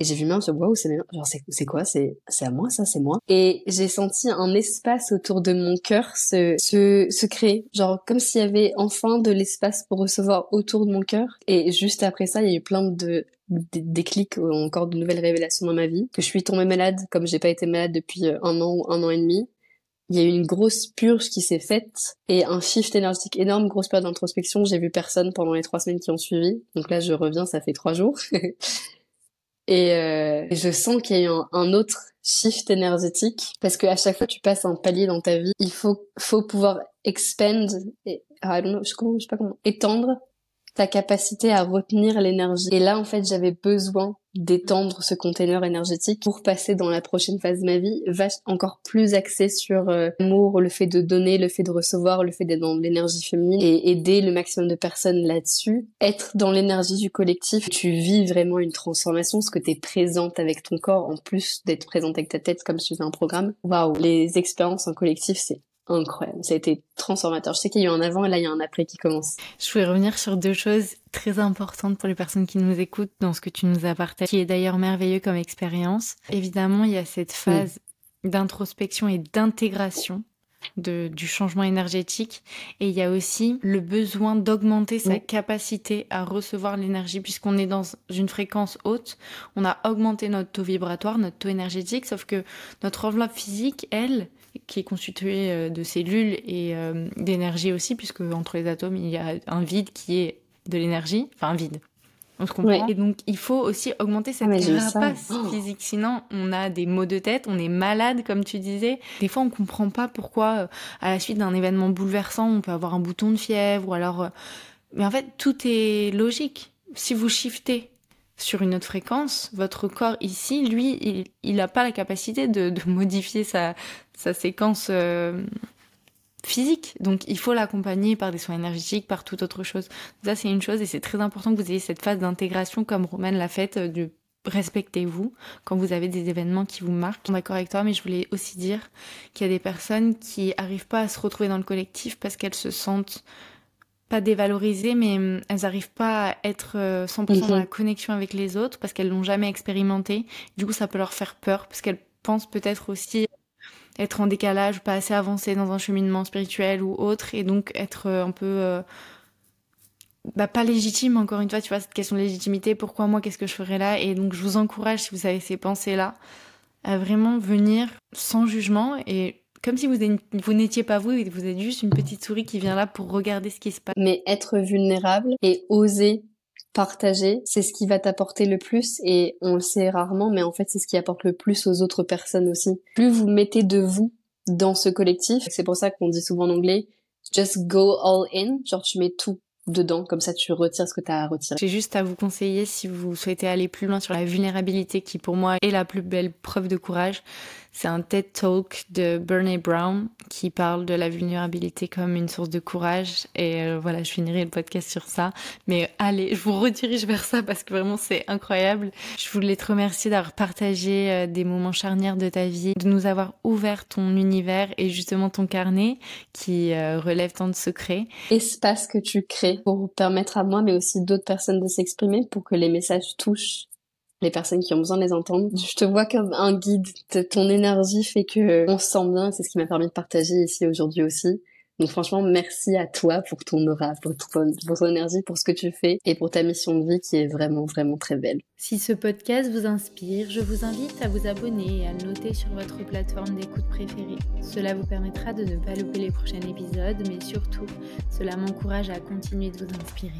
Et j'ai vu même bois où c'est Genre, c'est, quoi? C'est, c'est à moi, ça, c'est moi. Et j'ai senti un espace autour de mon cœur se, se, se créer. Genre, comme s'il y avait enfin de l'espace pour recevoir autour de mon cœur. Et juste après ça, il y a eu plein de, déclics ou encore de nouvelles révélations dans ma vie. Que je suis tombée malade, comme j'ai pas été malade depuis euh, un an ou un an et demi il y a eu une grosse purge qui s'est faite et un shift énergétique énorme, grosse période d'introspection. J'ai vu personne pendant les trois semaines qui ont suivi. Donc là, je reviens, ça fait trois jours. et euh, je sens qu'il y a un, autre shift énergétique parce que à chaque fois que tu passes un palier dans ta vie, il faut faut pouvoir expand, et, don't know, je, sais pas comment, étendre ta capacité à retenir l'énergie. Et là, en fait, j'avais besoin d'étendre ce container énergétique pour passer dans la prochaine phase de ma vie, va encore plus axé sur euh, l'amour, le fait de donner, le fait de recevoir, le fait d'être dans l'énergie féminine et aider le maximum de personnes là-dessus. Être dans l'énergie du collectif, tu vis vraiment une transformation, parce que tu es présente avec ton corps, en plus d'être présente avec ta tête comme sur un programme. Waouh, les expériences en collectif, c'est incroyable. Ça a été transformateur. Je sais qu'il y a eu un avant et là, il y a un après qui commence. Je voulais revenir sur deux choses très importantes pour les personnes qui nous écoutent dans ce que tu nous as partagé, qui est d'ailleurs merveilleux comme expérience. Évidemment, il y a cette phase d'introspection et d'intégration de, du changement énergétique. Et il y a aussi le besoin d'augmenter sa capacité à recevoir l'énergie puisqu'on est dans une fréquence haute. On a augmenté notre taux vibratoire, notre taux énergétique, sauf que notre enveloppe physique, elle, qui est constitué euh, de cellules et euh, d'énergie aussi, puisque entre les atomes, il y a un vide qui est de l'énergie, enfin un vide. On se comprend. Et donc, il faut aussi augmenter cette ah, carapace physique. Sinon, on a des maux de tête, on est malade, comme tu disais. Des fois, on comprend pas pourquoi, euh, à la suite d'un événement bouleversant, on peut avoir un bouton de fièvre ou alors. Mais en fait, tout est logique. Si vous shiftez sur une autre fréquence, votre corps ici, lui, il n'a pas la capacité de, modifier sa, séquence euh, physique. Donc il faut l'accompagner par des soins énergétiques, par toute autre chose. Ça c'est une chose et c'est très important que vous ayez cette phase d'intégration comme Romaine l'a faite euh, de respectez-vous quand vous avez des événements qui vous marquent. Suis d'accord avec toi, mais je voulais aussi dire qu'il y a des personnes qui arrivent pas à se retrouver dans le collectif parce qu'elles se sentent pas dévalorisées, mais hum, elles n'arrivent pas à être 100% euh, dans la connexion avec les autres parce qu'elles l'ont jamais expérimenté. Du coup, ça peut leur faire peur parce qu'elles pensent peut-être aussi être en décalage, pas assez avancé dans un cheminement spirituel ou autre, et donc être euh, un peu euh, bah, pas légitime encore une fois, tu vois, cette question de légitimité, pourquoi moi, qu'est-ce que je ferais là? Et donc je vous encourage, si vous avez ces pensées-là, à vraiment venir sans jugement et comme si vous, vous n'étiez pas vous, vous êtes juste une petite souris qui vient là pour regarder ce qui se passe. Mais être vulnérable et oser partager, c'est ce qui va t'apporter le plus et on le sait rarement, mais en fait c'est ce qui apporte le plus aux autres personnes aussi. Plus vous mettez de vous dans ce collectif, c'est pour ça qu'on dit souvent en anglais, just go all in, genre tu mets tout dedans, comme ça tu retires ce que tu as à retirer. J'ai juste à vous conseiller si vous souhaitez aller plus loin sur la vulnérabilité qui pour moi est la plus belle preuve de courage, c'est un TED Talk de Bernie Brown qui parle de la vulnérabilité comme une source de courage. Et euh, voilà, je finirai le podcast sur ça. Mais allez, je vous redirige vers ça parce que vraiment c'est incroyable. Je voulais te remercier d'avoir partagé euh, des moments charnières de ta vie, de nous avoir ouvert ton univers et justement ton carnet qui euh, relève tant de secrets. Espace que tu crées pour permettre à moi, mais aussi d'autres personnes de s'exprimer pour que les messages touchent les personnes qui ont besoin de les entendre. Je te vois comme un guide. Ton énergie fait que on se sent bien. C'est ce qui m'a permis de partager ici aujourd'hui aussi. Donc franchement, merci à toi pour ton aura, pour ton, énergie, pour ce que tu fais et pour ta mission de vie qui est vraiment, vraiment très belle. Si ce podcast vous inspire, je vous invite à vous abonner et à noter sur votre plateforme d'écoute préférée. Cela vous permettra de ne pas louper les prochains épisodes, mais surtout, cela m'encourage à continuer de vous inspirer.